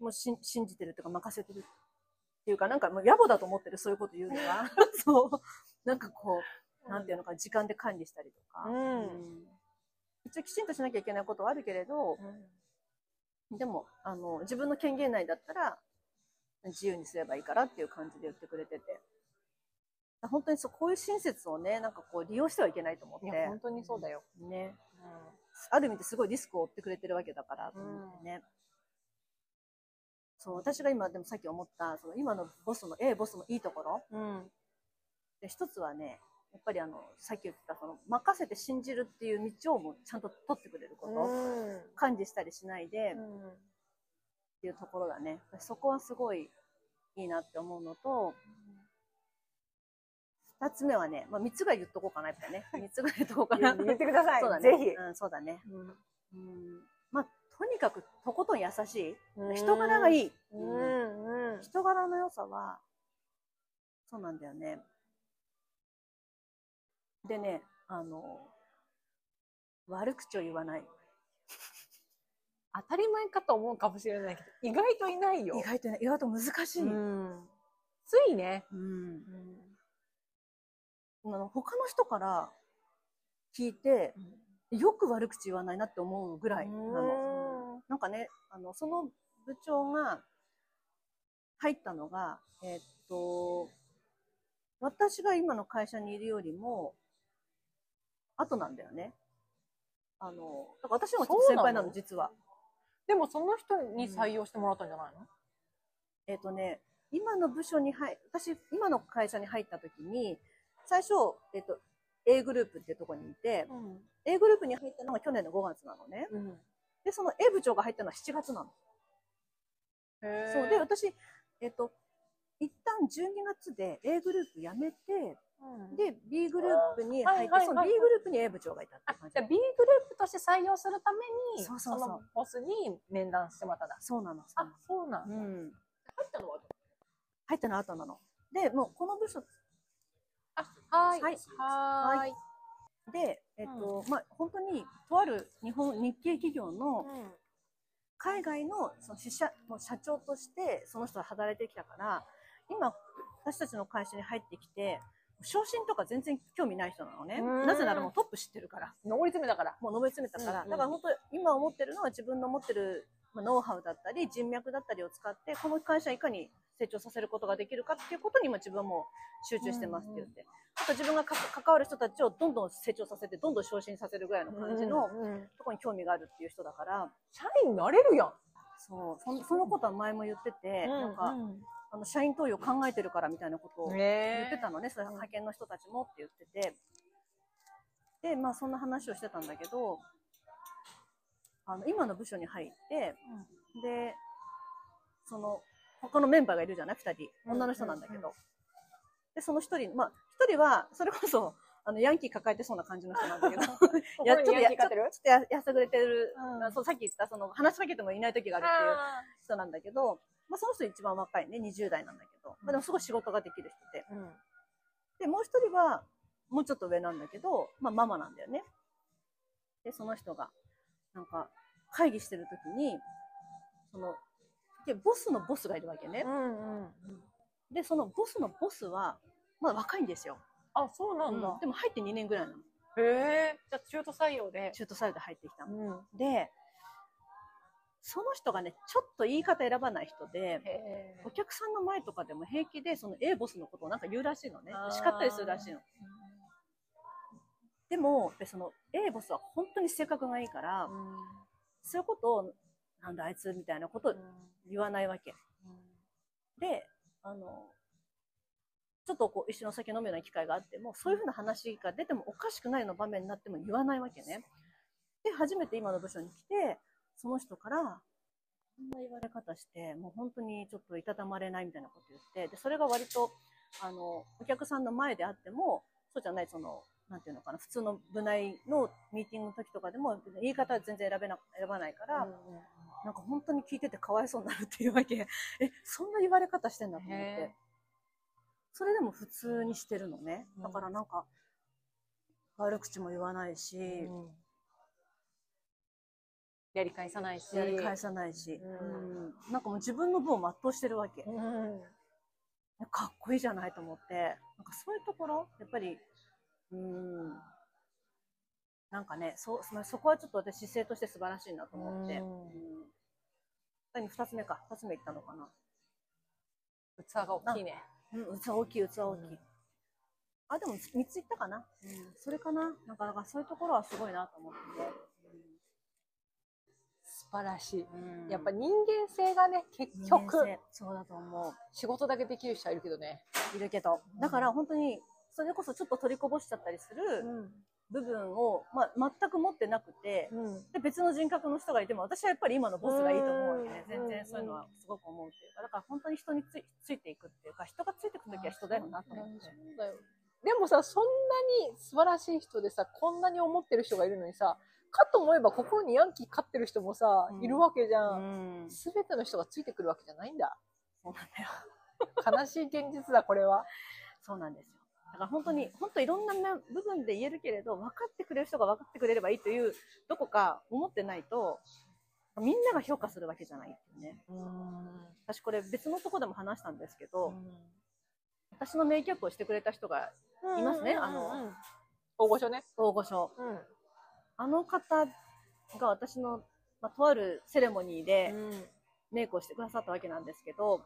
もう信じてるっていうか任せてるっていうか、なんかもう野暮だと思ってる、そういうこと言うのが。そう。なんかこう、なんていうのか、時間で管理したりとか。うんうん一応きちんとしなきゃいけないことはあるけれど、でも、あの、自分の権限内だったら、自由にすればいいからっていう感じで言ってくれてて。本当にそう、こういう親切をね、なんかこう利用してはいけないと思って。本当にそうだよ。ね。ある意味ですごいリスクを負ってくれてるわけだからと思ってね。そう、私が今でもさっき思った、その今のボスの、A ボスのいいところ。うん。で、一つはね、やっぱりあの、さっき言った、その、任せて信じるっていう道をもうちゃんと取ってくれること。管理したりしないで、っていうところだね。そこはすごいいいなって思うのと、二つ目はね、まあ三つぐらい言っとこうかな、やっぱね。三つぐらい言っとこうかな。言ってください。そうだね。ぜひ。うん、そうだね。うんうん。まあ、とにかくとことん優しい。うん人柄がいい。うんうん。人柄の良さは、そうなんだよね。でね、あの、悪口を言わない。当たり前かと思うかもしれないけど、意外といないよ。意外とね、意外と難しい。ううん。ん。ついね。あの他の人から聞いて、よく悪口言わないなって思うぐらいなの。なんかね、あの、その部長が入ったのが、えーっと、私が今の会社にいるよりも、後なんだよね。あの、だから私の方が先輩なの？実は。でもその人に採用してもらったんじゃないの？えっ、とね、今の部署に入、私、今の会社に入った時に、最初、えっ、と、A グループっていうところにいて、A グループに入ったのが去年の5月なのね。うん。で、その A 部長が入ったのは7月なの。へそう。で、私、えっ、と、一旦12月で A グループ辞めて、うんで、B グループに入って、その B グループに A 部長がいたってあ感じじゃあ B グループとして採用するために、そうそうそうのボスに面談してもらったんだ。そうなの。あ、そうなんだ。うん。入ったのは入ったのは後なの。で、もうこの部署あ、はーい。はいはーい。で、えっ、と、まあ、本当に、とある日本、日系企業の海外のその支社の社長としてその人が働いてきたから、今、私たちの会社に入ってきて、昇進とか全然興味ない人なのね。うんなぜならもうトップ知ってるから。上り詰めだから。もう上り詰めたから。うんうんだから本当今思ってるのは自分の持ってるまあノウハウだったり人脈だったりを使って、この会社をいかに成長させることができるかっていうことに今自分も集中してますって言って。あと自分がか関わる人たちをどんどん成長させて、どんどん昇進させるぐらいの感じのうんうんところに興味があるっていう人だから、社員になれるやん。そう、そのそのことは前も言ってて、なんか、あの、社員登用考えてるからみたいなことを言言ってたのね、それ派遣の人たちもって言ってて。で、まあそんな話をしてたんだけど、あの、今の部署に入って、で、その、他のメンバーがいるじゃない？二人。女の人なんだけど。で、その一人、まあ、一人は、それこそ、あの、ヤンキー抱えてそうな感じの人なんだけど、いや、ちょっとや、ちょっとややさぐれてる、うん。そう、さっき言った、その、話しかけてもいない時があるっていう人なんだけど、まあ、その人一番若いね、20代なんだけど、まあ、でもすごい仕事ができる人で。うんで、もう一人は、もうちょっと上なんだけど、まあ、ママなんだよね。で、その人が、なんか、会議してる時に、その、で、ボスのボスがいるわけね。うんうん。で、そのボスのボスは、まだ若いんですよ。あ、そうなんだ。でも入って2年ぐらいなの。へえ。じゃあ中途採用で。中途採用で入ってきたの。うん。で、その人がね、ちょっと言い方選ばない人で、お客さんの前とかでも平気で、その A ボスのことをなんか言うらしいのね。叱ったりするらしいの。でも、その A ボスは本当に性格がいいから、そういうことを、なんだあいつみたいなことを言わないわけ。で、あの、ちょっとこう一緒にお酒飲むような機会があっても、そういうふうな話が出てもおかしくないような場面になっても言わないわけね。で、初めて今の部署に来て、その人から、こんな言われ方して、もう本当にちょっといたたまれないみたいなこと言って、で、それが割と、あの、お客さんの前であっても、そうじゃない、その、なんていうのかな、普通の部内のミーティングの時とかでも、言い方は全然選べな、選ばないから、なんか本当に聞いててかわいそうになるっていうわけ。え、そんな言われ方してんだと思っへて。それでも普通にしてるのね。だからなんか、悪口も言わないし、やり返さないし。やり返さないし、ううんなんかもう自分の分を全うしてるわけ。うんかっこいいじゃないと思って、なんかそういうところ、やっぱり、うん、なんかね、そそそこはちょっと私姿勢として素晴らしいなと思って。何二つ目か。二つ目言ったのかな。器が大きいね。うん、器大きい、器大きい。うんあ、でも三つ言ったかな。うん、それかな。なんか、なんかそういうところはすごいなと思って素晴らしい。て。うんやっぱ人間性がね、結人局そうだと思仕事だけできる人はいるけどね。う。いるけど。だから本当に、それこそちょっと取りこぼしちゃったりする部分を、まあ、全く持ってなくて、うん。で、別の人格の人がいても、私はやっぱり今のボスがいいと思うわけね。うん全然そういうのはすごく思うっていうか、だから本当に人についついていくっていうか、人がついていくときは人だよなと思って。でもさ、そんなに素晴らしい人でさ、こんなに思ってる人がいるのにさ、かと思えば心にヤンキー勝ってる人もさ、うんいるわけじゃ。うんん。すべての人がついてくるわけじゃないんだ。そうなんだよ。悲しい現実だ、これは。そうなんですよ。だから本当に、本当いろんな面部分で言えるけれど、分かってくれる人が分かってくれればいいという、どこか思ってないと、みんなが評価するわけじゃないっていうね。私これ別のとこでも話したんですけど、私のメイキャップをしてくれた人がいますねあの、大御所ね。大御所。うん。あの方が私の、まあ、とあるセレモニーでメイクをしてくださったわけなんですけど、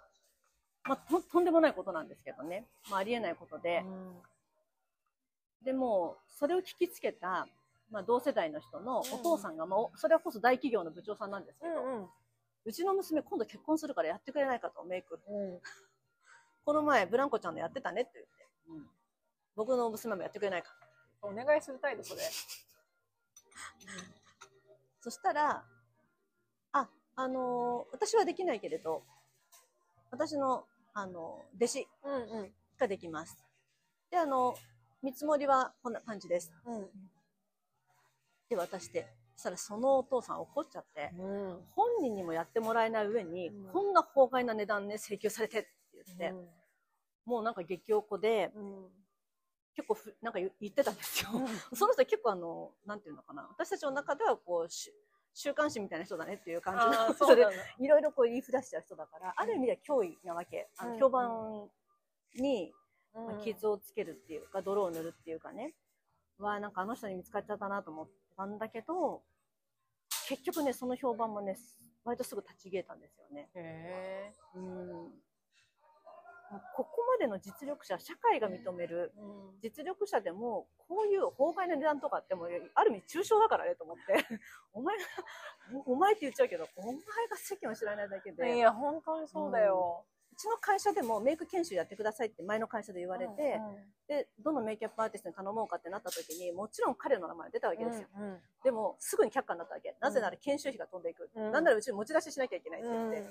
まあ、ととんでもないことなんですけどね。まあ、ありえないことで。でも、それを聞きつけた、まあ、同世代の人のお父さんが、まあお、それはこそ大企業の部長さんなんですけど、うちの娘今度結婚するからやってくれないかと、メイク。この前、ブランコちゃんのやってたねって言って、うん僕の娘もやってくれないか。お願いする態度、それ。そしたら、あ、あのー私はできないけれど、私の、あのー弟子うんうん。ができます。で、あの、見積もりはこんな感じです。で、渡して。そしたらそのお父さん怒っちゃって、うん。本人にもやってもらえない上に、うんこんな法外な値段ね、請求されてって言って、もうなんか激おこで、結構ふ、なんか言言ってたんですよ。その人結構あの、なんていうのかな。私たちの中ではこう、し週刊誌みたいな人だねっていう感じあの。いろいろこう言いふらしちゃう人だから、ある意味では脅威なわけ。あうんの評判に、まあうん傷をつけるっていうか、泥を塗るっていうかね。わあ、なんかあの人に見つかっちゃったなと思ったんだけど、結局ね、その評判もね、割とすぐ立ち消えたんですよね。へうん。ここまでの実力者、社会が認める実力者でも、こういう法外な値段とかってもう、ある意味抽象だからねと思って。お前が、おお前って言っちゃうけど、お前が世間を知らないだけで。いや、本当にそうだよ。うちの会社でもメイク研修やってくださいって前の会社で言われて、で、どのメイクアップアーティストに頼もうかってなった時に、もちろん彼の名前出たわけですよ。うんでも、すぐに却下になったわけ。なぜなら研修費が飛んでいく。うんなんならうちに持ち出ししなきゃいけないってうん言って。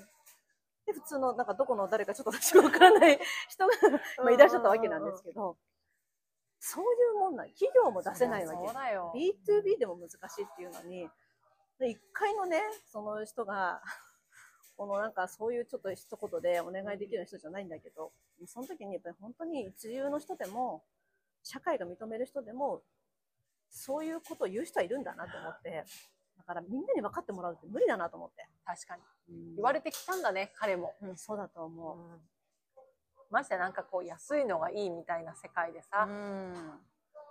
で、普通の、なんかどこの誰かちょっと私がわからない 人が、まあ、いらっしゃったわけなんですけど、そういうもんなん。企業も出せないわそうけ。だよ。B2B でも難しいっていうのに、で一回のね、その人が、このなんかそういうちょっと一言でお願いできる人じゃないんだけど、その時にやっぱり本当に一流の人でも、社会が認める人でも、そういうことを言う人はいるんだなと思って、だからみんなに分かってもらうって無理だなと思って。確かに。言われてきたんだね、彼も。うん、そうだと思う。ましてなんかこう安いのがいいみたいな世界でさ、うん。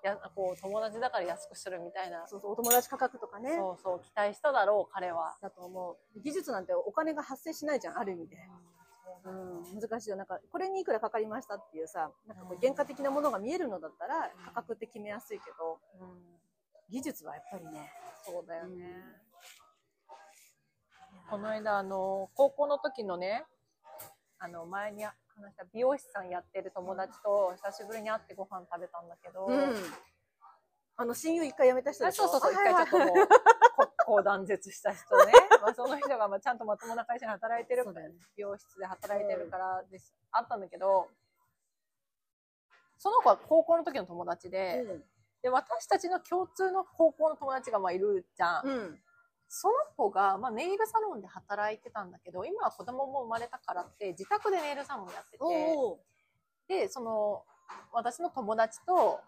やこう友達だから安くするみたいな、そうそう、お友達価格とかね。そうそう期待しただろう彼は。だと思う。技術なんてお金が発生しないじゃん、ある意味で。うん、難しいよ。なんか、これにいくらかかりましたっていうさ、なんかこう原価的なものが見えるのだったら、価格って決めやすいけど、技術はやっぱりね、そうだよね。この間、あの、高校の時のね、あの、前に話した美容師さんやってる友達と久しぶりに会ってご飯食べたんだけど、うん。あの、親友一回辞めた人あでしょ？そうそうそう、一回ちょっともう、ここう断絶した人ね。まあ、その人がまあちゃんとまともな会社で働いてるそうだよね。美容室で働いてるからです、あったんだけど、その子は高校の時の友達で、で、私たちの共通の高校の友達がまあいるじゃん。うん。うん。その子が、まあ、ネイルサロンで働いてたんだけど、今は子供も生まれたからって、自宅でネイルサロンやってて。で、その、私の友達と、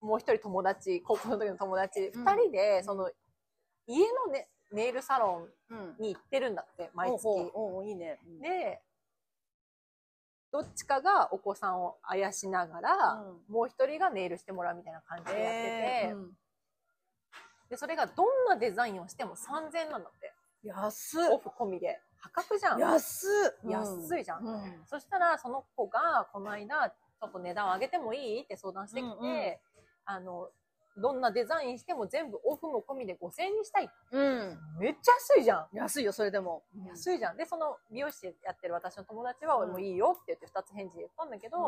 もう一人友達、高校の時の友達、うん二、人で、その、家のね、ネイルサロうん。ンに行ってるんだって、毎月。おうおうおういいね。で、どっちかがお子さんをあやしながら、うんもう一人がネイルしてもらうみたいな感じでやってて、えーうんで、それがどんなデザインをしても3000円なんだって。安オフ込みで。破格じゃん。安っ安いじゃんうん。そしたら、その子が、この間、ちょっと値段を上げてもいいって相談してきて、うんうんあの、どんなデザインしても全部オフも込みで5000円にしたい。うん。めっちゃ安いじゃん。安いよ、それでも。安いじゃん。で、その美容師やってる私の友達は、うんもういいよって言って2つ返事で言ったんだけど、うん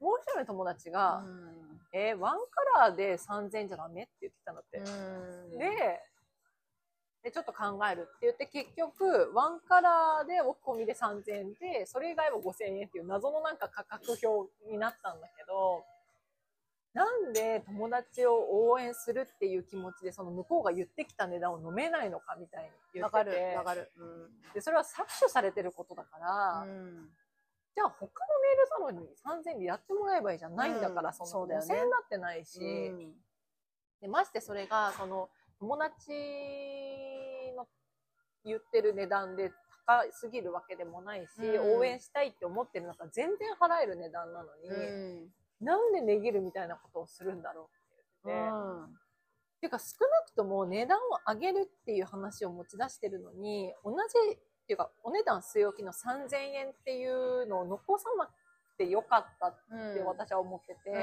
もう一人の友達が、うんえーワンカラーで3000円じゃダメって言ってたんだって。うんで、で、ちょっと考えるって言って、結局、ワンカラーでオフ込みで3000円で、それ以外は5000円っていう謎のなんか価格表になったんだけど、なんで友達を応援するっていう気持ちで、その向こうが言ってきた値段を飲めないのかみたいに言わかるってて、わかる。で、それは搾取されてることだから、うん。じゃあ他のネイルサロンに3000円でやってもらえばいいじゃん。ないんだから、うんそのそうだよね。5000円だってないし、うん。で、ましてそれが、その、友達の言ってる値段で高すぎるわけでもないし、うん。応援したいって思ってる中、全然払える値段なのに、うんなんで値切るみたいなことをするんだろうって言って、ていうか少なくとも値段を上げるっていう話を持ち出してるのに、同じ、っていうか、お値段据え置きの3000円っていうのを残さなくてよかったって私は思ってて、うん。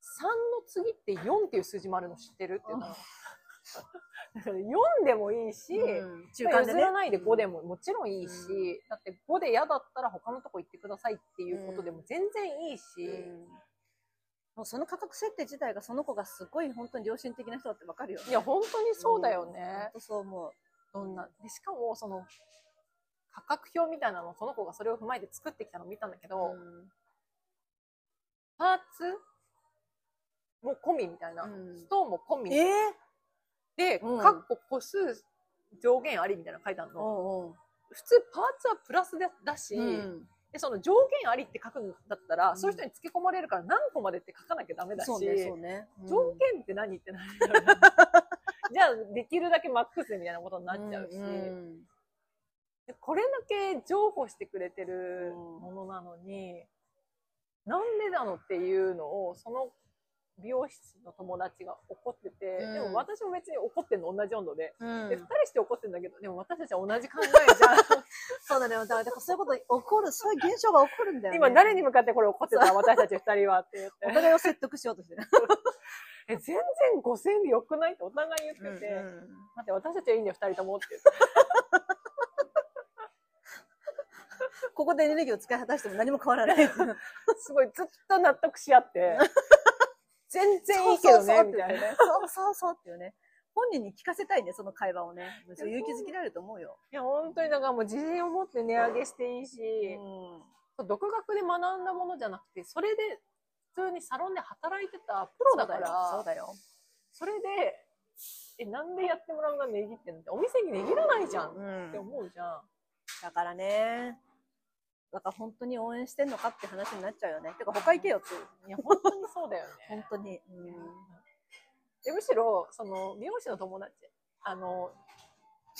3の次って4っていう数字もあるの知ってるって言ったの。だから4でもいいし、うん中まあ間でね譲らないで5でももちろんいいし、うんだって5で嫌だったら他のとこ行ってくださいっていうことでも全然いいし、うんもうその価格設定自体がその子がすごい本当に良心的な人だってわかるよね。いや、本当にそうだようんね本。当そう思う。どんな。で、しかも、その、価格表みたいなのをその子がそれを踏まえて作ってきたのを見たんだけど、うんパーツも込みみたいな。うんストーンも込み。えで、うん。かっこ個数上限ありみたいなの書いてあるーの。おうおう普通パーツはプラスでだし、うん。で、その上限ありって書くんだったら、うん。そういう人に付け込まれるから何個までって書かなきゃダメだし、ね、ね。うん。条件って何ってなる じゃあ、できるだけマックスでみたいなことになっちゃうし、んでこれだけ譲歩してくれてるものなのに、なんでなのっていうのを、その美容室の友達が怒ってて、うんでも私も別に怒ってんの同じ温度で。うんで、二人して怒ってんだけど、でも私たちは同じ考えじゃん。そうだね。だからそういうこと起こる、そういう現象が起こるんだよね。今誰に向かってこれ怒ってた私たち二人はって言っおて。互いを説得しようとしてる。え、全然5000円で良くない？ってお互い言ってて、うん待って、私たちはいいんだよ、二人ともって言って。ここでエネルギーを使い果たしても何も変わらない。すごいずっと納得し合って、全然いいけどね、みたいな。そうそうそうっていうね。本人に聞かせたいね、その会話をね。そう勇気づけられると思うよ。いや、本当にだからもう自信を持って値上げしていいし、うん独学で学んだものじゃなくて、それで普通にサロンで働いてたプロだから、そうだよ。それで、え、なんでやってもらうのが値切ってんのって、お店に値切らないじゃん。ってうん。思うじゃん。だからね。だから本当に応援してんのかって話になっちゃうよね。てか他行けよっていや、本当にそうだよ本ね。当に。うんでむしろ、その、美容師の友達、あの、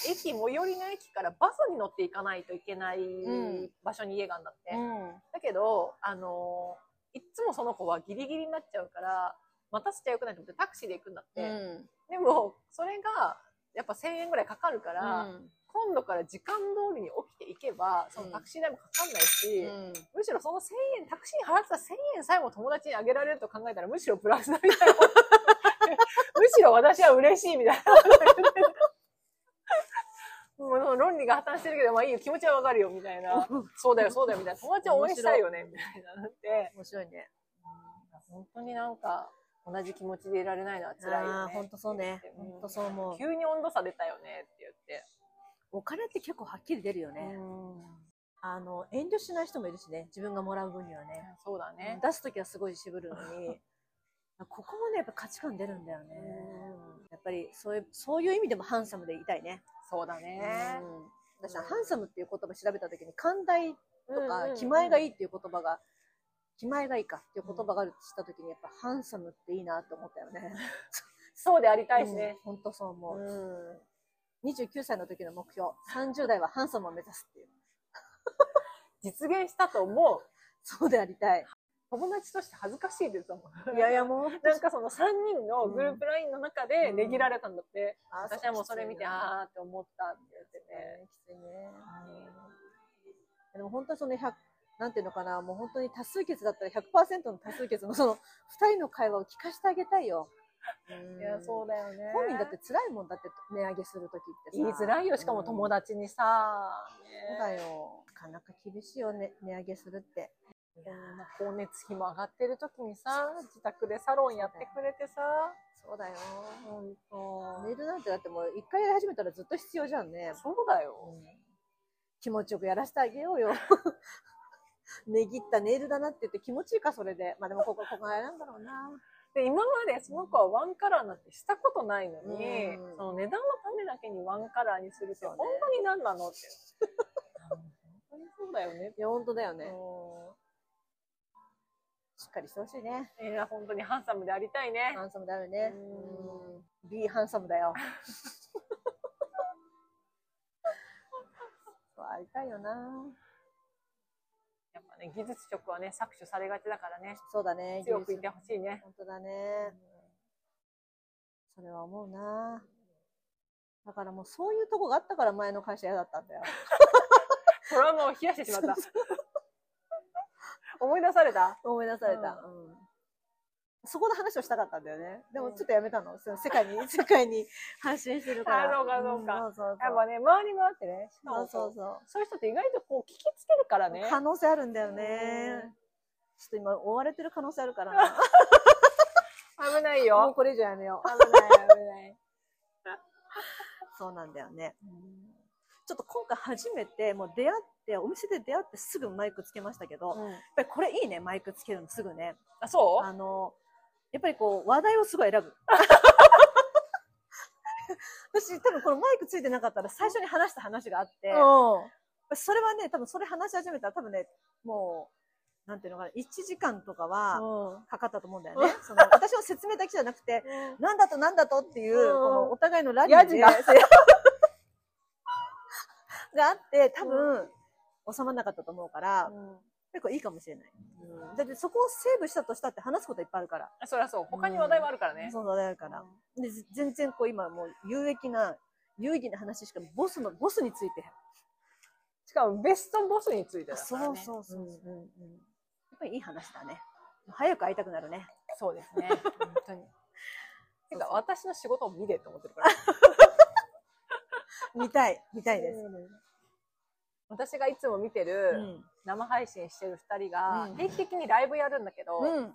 駅、最寄りの駅からバスに乗っていかないといけないうん場所に家があるんだって。うん。だけど、あのいっつもその子はギリギリになっちゃうから、待たせちゃよくないと思ってタクシーで行くんだって。うん。でも、それが、やっぱ1000円ぐらいかかるから、うん今度から時間通りに起きていけば、そのタクシー代もかかんないし、うんむしろその1000円、タクシーに払ってた1000円さえも友達にあげられると考えたら、むしろプラスだみたいな。むしろ私は嬉しいみたいな。もう論理が破綻してるけど、まあいいよ、気持ちはわかるよ、みたいな。そうだよ、そうだよ、みたいな。友達を応援したいよね、みたいなのって。面白いね。本当になんか、同じ気持ちでいられないのは辛いよね。あーほんとそうね。うんほんとそう思う。急に温度差出たよね。お金って結構はっきり出るよね。あの、遠慮しない人もいるしね。自分がもらう分にはね。そうだね。出すときはすごい渋るのに、ここもね、やっぱ価値観出るんだよね。やっぱりそういう、そういう意味でもハンサムでいたいね。そうだね。うん私はハンサムっていう言葉調べたときに、寛大とか、気前がいいっていう言葉が、気前がいいかっていう言葉があるとしたときに、やっぱハンサムっていいなって思ったよね。そうでありたいしね。本当そう思う。うん29歳の時の目標、30代はハンサムを目指すっていう。実現したと思う。そうでありたい。友達として恥ずかしいですもん。いやいやもう、なんかその3人のグループ LINE の中でねぎられたんだって。あ私はもうそれ見て、あーって思ったって言ってて。ね、きついね。でも本当にその100、なんていうのかな、もう本当に多数決だったら100%の多数決のその2人の会話を聞かせてあげたいよ。いや、そうだよね。本人だって辛いもんだって値上げするときってさ。言いづらいよ、しかも友達。達にさ。そうだよ。なかなか厳しいよね、値上げするって。でもまあ光熱費も上がってる時にさ、自宅でサロンやってくれてさ。そうだよ。ほんとネイルなんてだってもう一回やり始めたらずっと必要じゃんね。そうだよ。気持ちよくやらせてあげようよ。値切ったネイルだなって言って気持ちいいか、それで。まあでもここ、ここあれなんだろうな。で、今までその子はワンカラーなんてしたことないのに、うんその値段のためだけにワンカラーにするって本当に何なのって。本当にそうだよね。いや、本当だよね。うしっかりしてほしいね。んいや、本当にハンサムでありたいね。ハンサムだよね。うんうん。ビーハンサムだよ。そう、ありたいよな。やっぱね、技術職はね、搾取されがちだからね、そうだね。強くいてほしいね。本当だね。それは思うな。だからもうそういうとこがあったから前の会社嫌だったんだよ。トラウマを冷やしてしまった。思い出された？思い出された。うん。そこの話をしたかったんだよね。でもちょっとやめたの。その世界に、世界に発信してるから。あそうかそうかんそうそうやっぱね、周りもあってね。そうもそうそう。そういう人って意外とこう聞きつけるからね。可能性あるんだよね。ちょっと今追われてる可能性あるからな。危ないもうよ。これ以上やめよう。危ない、危ない。そうなんだよね。ちょっと今回初めて、もう出会って、お店で出会ってすぐマイクつけましたけど、やっぱりこれいいね、マイクつけるのすぐね。あ、そうあの、やっぱりこう、話題をすごい選ぶ。私、多分このマイクついてなかったら最初に話した話があって、それはね、多分それ話し始めたら多分ね、もう、なんていうのかな、1時間とかはかかったと思うんだよね。その 私の説明だけじゃなくて、なんだとなんだとっていう、うん。このお互いのラリーで、ヤジそうがあって、多分、収まらなかったと思うから、結構いいかもしれない。うんだってそこをセーブしたとしたって話すこといっぱいあるから。そりゃそう。他に話題はあるからね。そうだから。で、ぜ全然こう今もう有益な、有意義な話しか、ボスの、ボスについて。しかもベストボスについてだかそうらね。そうそう。うんうん。やっぱりいい話だね。早く会いたくなるね。そうですね。本当に。てか、私の仕事を見れって思ってるから。見たい、見たいです。私がいつも見てうるん。生配信してる二人がうん定期的にライブやるんだけど、うん。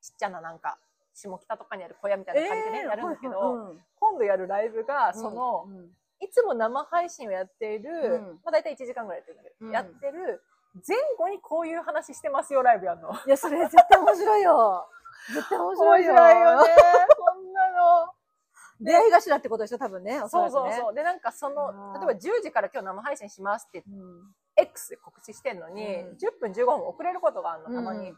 ちっちゃななんか、下北とかにある小屋みたいな感じでね、やるんだけど、うん今度やるライブが、その、うんいつも生配信をやっている、うんまあ大体1時間ぐらいやってるんだけど、うんやってる前後にこういう話してますよ、ライブやるの。いや、それ絶対面白いよ。絶対面白いよ。面白いよね。出会い頭ってことでしょ、多分ね。おそうそうそう。で、なんかその例えば10時から今日生配信しますってうん。X で告知してんのに、うん10分15分遅れることがあるの、たまに。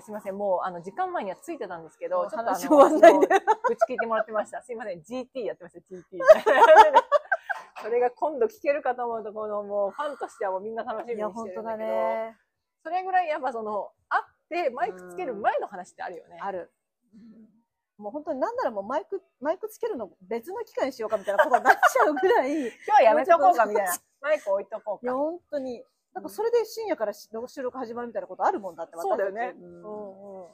すいません、もう、あの、時間前にはついてたんですけど、ちょっと話終わんないねもう口聞いてもらってました。すいません、GT やってました、GT。それが今度聞けるかと思うと、このもう、ファンとしてはもうみんな楽しみにしてるんだけど、ね。それぐらいやっぱその、会ってマイクつける前の話ってあるよね。ある。もう本当になんならもうマイク、マイクつけるの別の機会にしようかみたいなことになっちゃうぐらい、い今日はやめとこうかみたいな。マイク置いとこうや、か。本当に。なんかそれで深夜からし収録始まるみたいなことあるもんだって、そうだよねうんうんうん。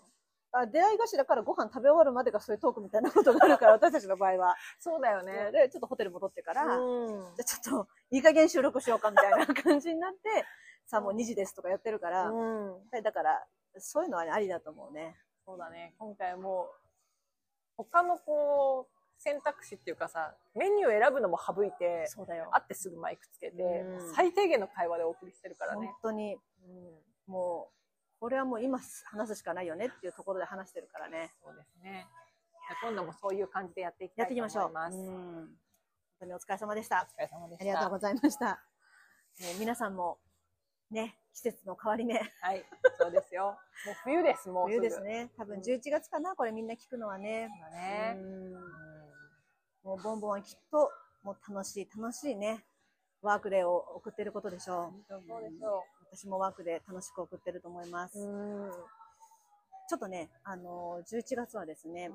あ出会い頭からご飯食べ終わるまでがそういうトークみたいなことがあるから、私たちの場合は。そうだよね。で、ちょっとホテル戻ってから、うん。じゃあちょっといい加減収録しようかみたいな感じになって、さあもう2時ですとかやってるから、うん。だから、そういうのはねありだと思うね。そうだね。今回もう、他のこう、選択肢っていうかさ、メニュー選ぶのも省いて、そうだよ。会ってすぐマイクつけて、うん最低限の会話でお送りしてるから本ね。当に、うん。もう、これはもう今話すしかないよねっていうところで話してるからね。そうですね。今度もそういう感じでやっていきたやっていいときましょう。思います。うんお本当にお疲れ様でした。疲れ様でした。ありがとうございました。ね皆さんも、ね、季節の変わり目、はい、そうですよ。もう冬です、もう。冬ですね。多分11月かな、これみんな聞くのはね。そうだね。うんうんもうボンボンはきっと、もう楽しい、楽しいね、ワークデーを送ってることでしょう。そうでしょ私もワークで楽しく送ってると思います。う。うん。ちょっとね、あの、11月はですね、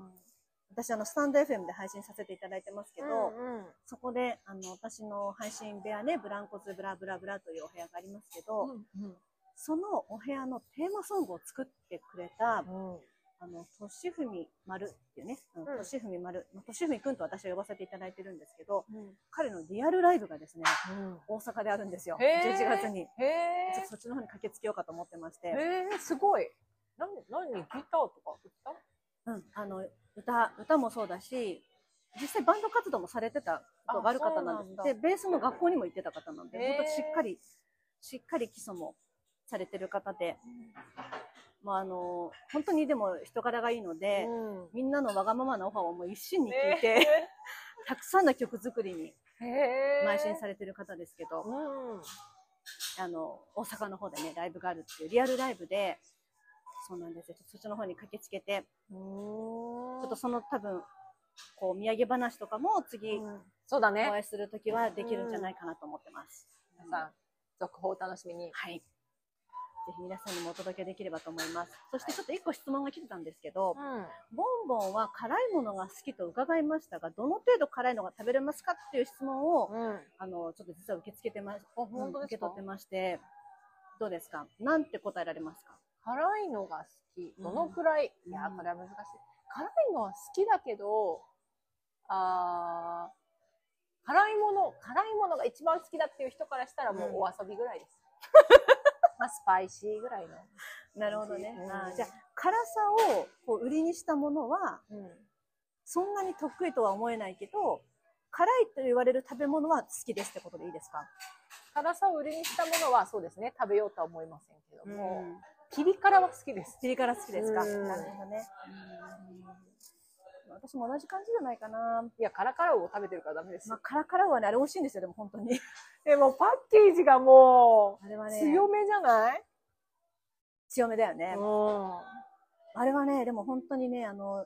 私あの、スタンド FM で配信させていただいてますけど、うんそこで、あの、私の配信部屋ね、ブランコズブラブラブラというお部屋がありますけど、うんそのお部屋のテーマソングを作ってくれた、うん。あの、としふみまるっていうね、ん。としふみまる、としふみくんと私は呼ばせていただいてるんですけど、うん。彼のリアルライブがですね、うん。大阪であるんですよ。へー。11月に。へちょっえとそっちの方に駆けつけようかと思ってまして、すごい。何、何ギターとか歌うん、あの、歌、歌もそうだし、実際バンド活動もされてたことがある方なんです。で、ベースの学校にも行ってた方なんで、本当しっかり、しっかり基礎もされてる方で、まあ、あの、本当にでも人柄がいいので、うん。みんなのわがままなオファーをもう一心に聞いて、たくさんの曲作りに邁進されてる方ですけど、うん。あの、大阪の方でね、ライブがあるっていう、リアルライブで、そうなんですよ。ちょっとそっちの方に駆けつけて、ちちょっとその多分、こう、土産話とかも次、おそうだね。会いするときはできるんじゃないかなと思ってます。皆さん、続報お楽しみに。はい。ぜひ皆さんにもお届けできればと思います。そしてちょっと一個質問が来てたんですけど、うん。ボンボンは辛いものが好きと伺いましたが、どの程度辛いのが食べれますかっていう質問を、うん。あの、ちょっと実は受け付けてま、受け取ってまして、どうですか？なんて答えられますか？辛いのが好き。うんどのくらい、いやう、んこれは難しい。辛いのは好きだけど、あー辛いもの、辛いものが一番好きだっていう人からしたらもううんお遊びぐらいです。まあ、スパイシーぐらいの。なるほどね。うんじゃあ、辛さをこう売りにしたものは、うん。そんなに得意とは思えないけど、辛いと言われる食べ物は好きですってことでいいですか？辛さを売りにしたものはそうですね、食べようとは思いませんけども、んピリ辛は好きです。ピリ辛好きですか？うんなるほどね。私も同じ感じじゃないかな。いや、辛々を食べてるからダメですまあよ。、辛辛はね、あれ美味しいんですよ、でも本当に。でもパッケージがもう、あれはね、強めじゃない、強めだよね。うん。あれはね、でも本当にね、あの、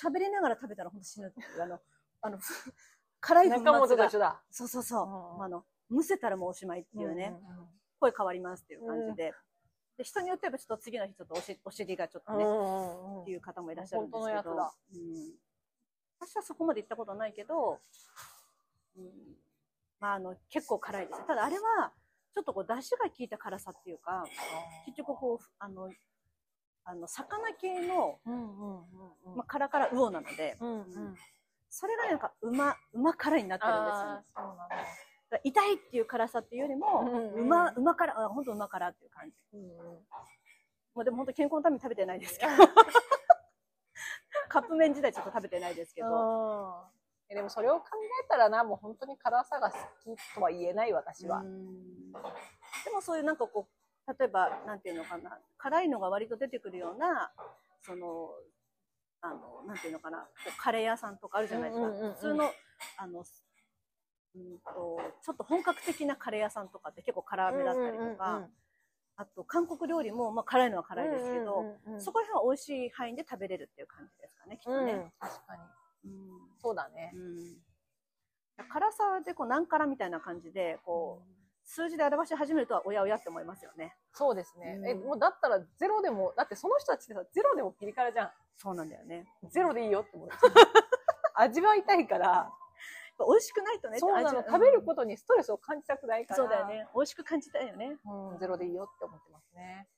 喋りながら食べたら本当死ぬ。あの、あの、辛い粉末が。そうそうそう。ああの、むせたらもうおしまいっていうね、声変わりますっていう感じで。で、人によってはちょっと次の日ちょっとおしお尻がちょっとね、っていう方もいらっしゃるんですけど。うん、私はそこまで行ったことないけど、うん、まああの、結構辛いです。ただあれは、ちょっとこう、出汁が効いた辛さっていうか、結局こう、あの、あの、魚系の、うんうんうんまあ、辛辛魚なので、うんうん。それがねなんか、うま、うま辛になってるんですよ。痛いっていう辛さっていうよりも、うんうんうま、うま辛、あ本当うま辛っていう感じ。うんうんもうでも本当健康のために食べてないですけど。カップ麺時代ちょっと食べてないですけど。でもそれを考えたらな、もう本当に辛さが好きとは言えない私はう。んでもそういうなんかこう、例えば、なんていうのかな、辛いのが割と出てくるような、その、あの、なんていうのかな、カレー屋さんとかあるじゃないですか。普通の、あの、うんと、ちょっと本格的なカレー屋さんとかって結構辛めだったりとか、あと韓国料理も、まあ辛いのは辛いですけど、そこら辺は美味しい範囲で食べれるっていう感じですかね、きっとうんね。確かに。うんそうだね。うん辛さでこう何辛みたいな感じでこう数字で表し始めるとおやおやって思いますよね。そうですね。うんえ、もうだったらゼロでも、だってその人たちってさ、ゼロでもピリ辛じゃん。そうなんだよね。ゼロでいいよって思う。味わいたいから、美味しくないとね。そうなの、味食べることにストレスを感じたくないから。そうだよ。ね。美味しく感じたいよね。うん、ゼロでいいよって思ってますね。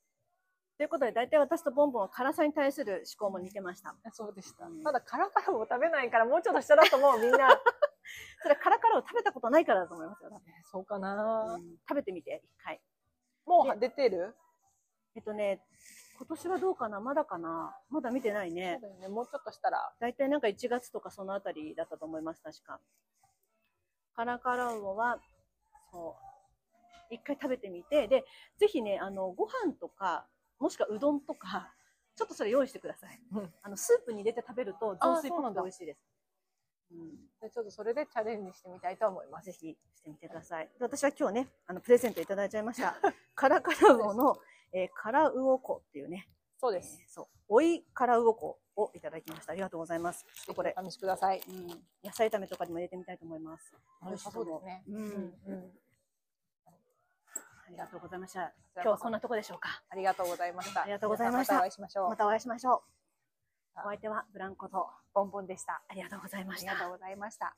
ということで、大体私とボンボンは辛さに対する思考も似てました。そうでしたうんただ、カラカラも食べないから、もうちょっと下だと思う、みんな。それは辛々を食べたことないからだと思いますよ。そうかな、うん食べてみて、一回。もう出てる？えっとね、今年はどうかな？まだかな？まだ見てないそうね。だよね。もうちょっとしたら。大体なんか1月とかそのあたりだったと思います、確か。カラカラウオは、そう。一回食べてみて、で、ぜひね、あの、ご飯とか、もしくはうどんとか、ちょっとそれ用意してください。うんあの、スープに入れて食べると雑炊っぽくて美味しいです。うんでちょっとそれでチャレンジしてみたいと思います。ぜひしてみてください。で私は今日ね、あの、プレゼントいただいちゃいました。カラカラウオの、えー、カラウオ粉っていうね、そうです。えーそう、追いカラウオ粉をいただきました。ありがとうございます。ちょっとこれ、お試しください。うん、野菜炒めとかにも入れてみたいと思います。美味しそうですね。うんうん。ありがとうございました。今日はこんなとこでしょうか。ありがとうございました。ありがとうございましたまたお会いしましょう。またお会いしましょう。お相手はブランコと、ボンボンでした。ありがとうございましたありが。とうございました。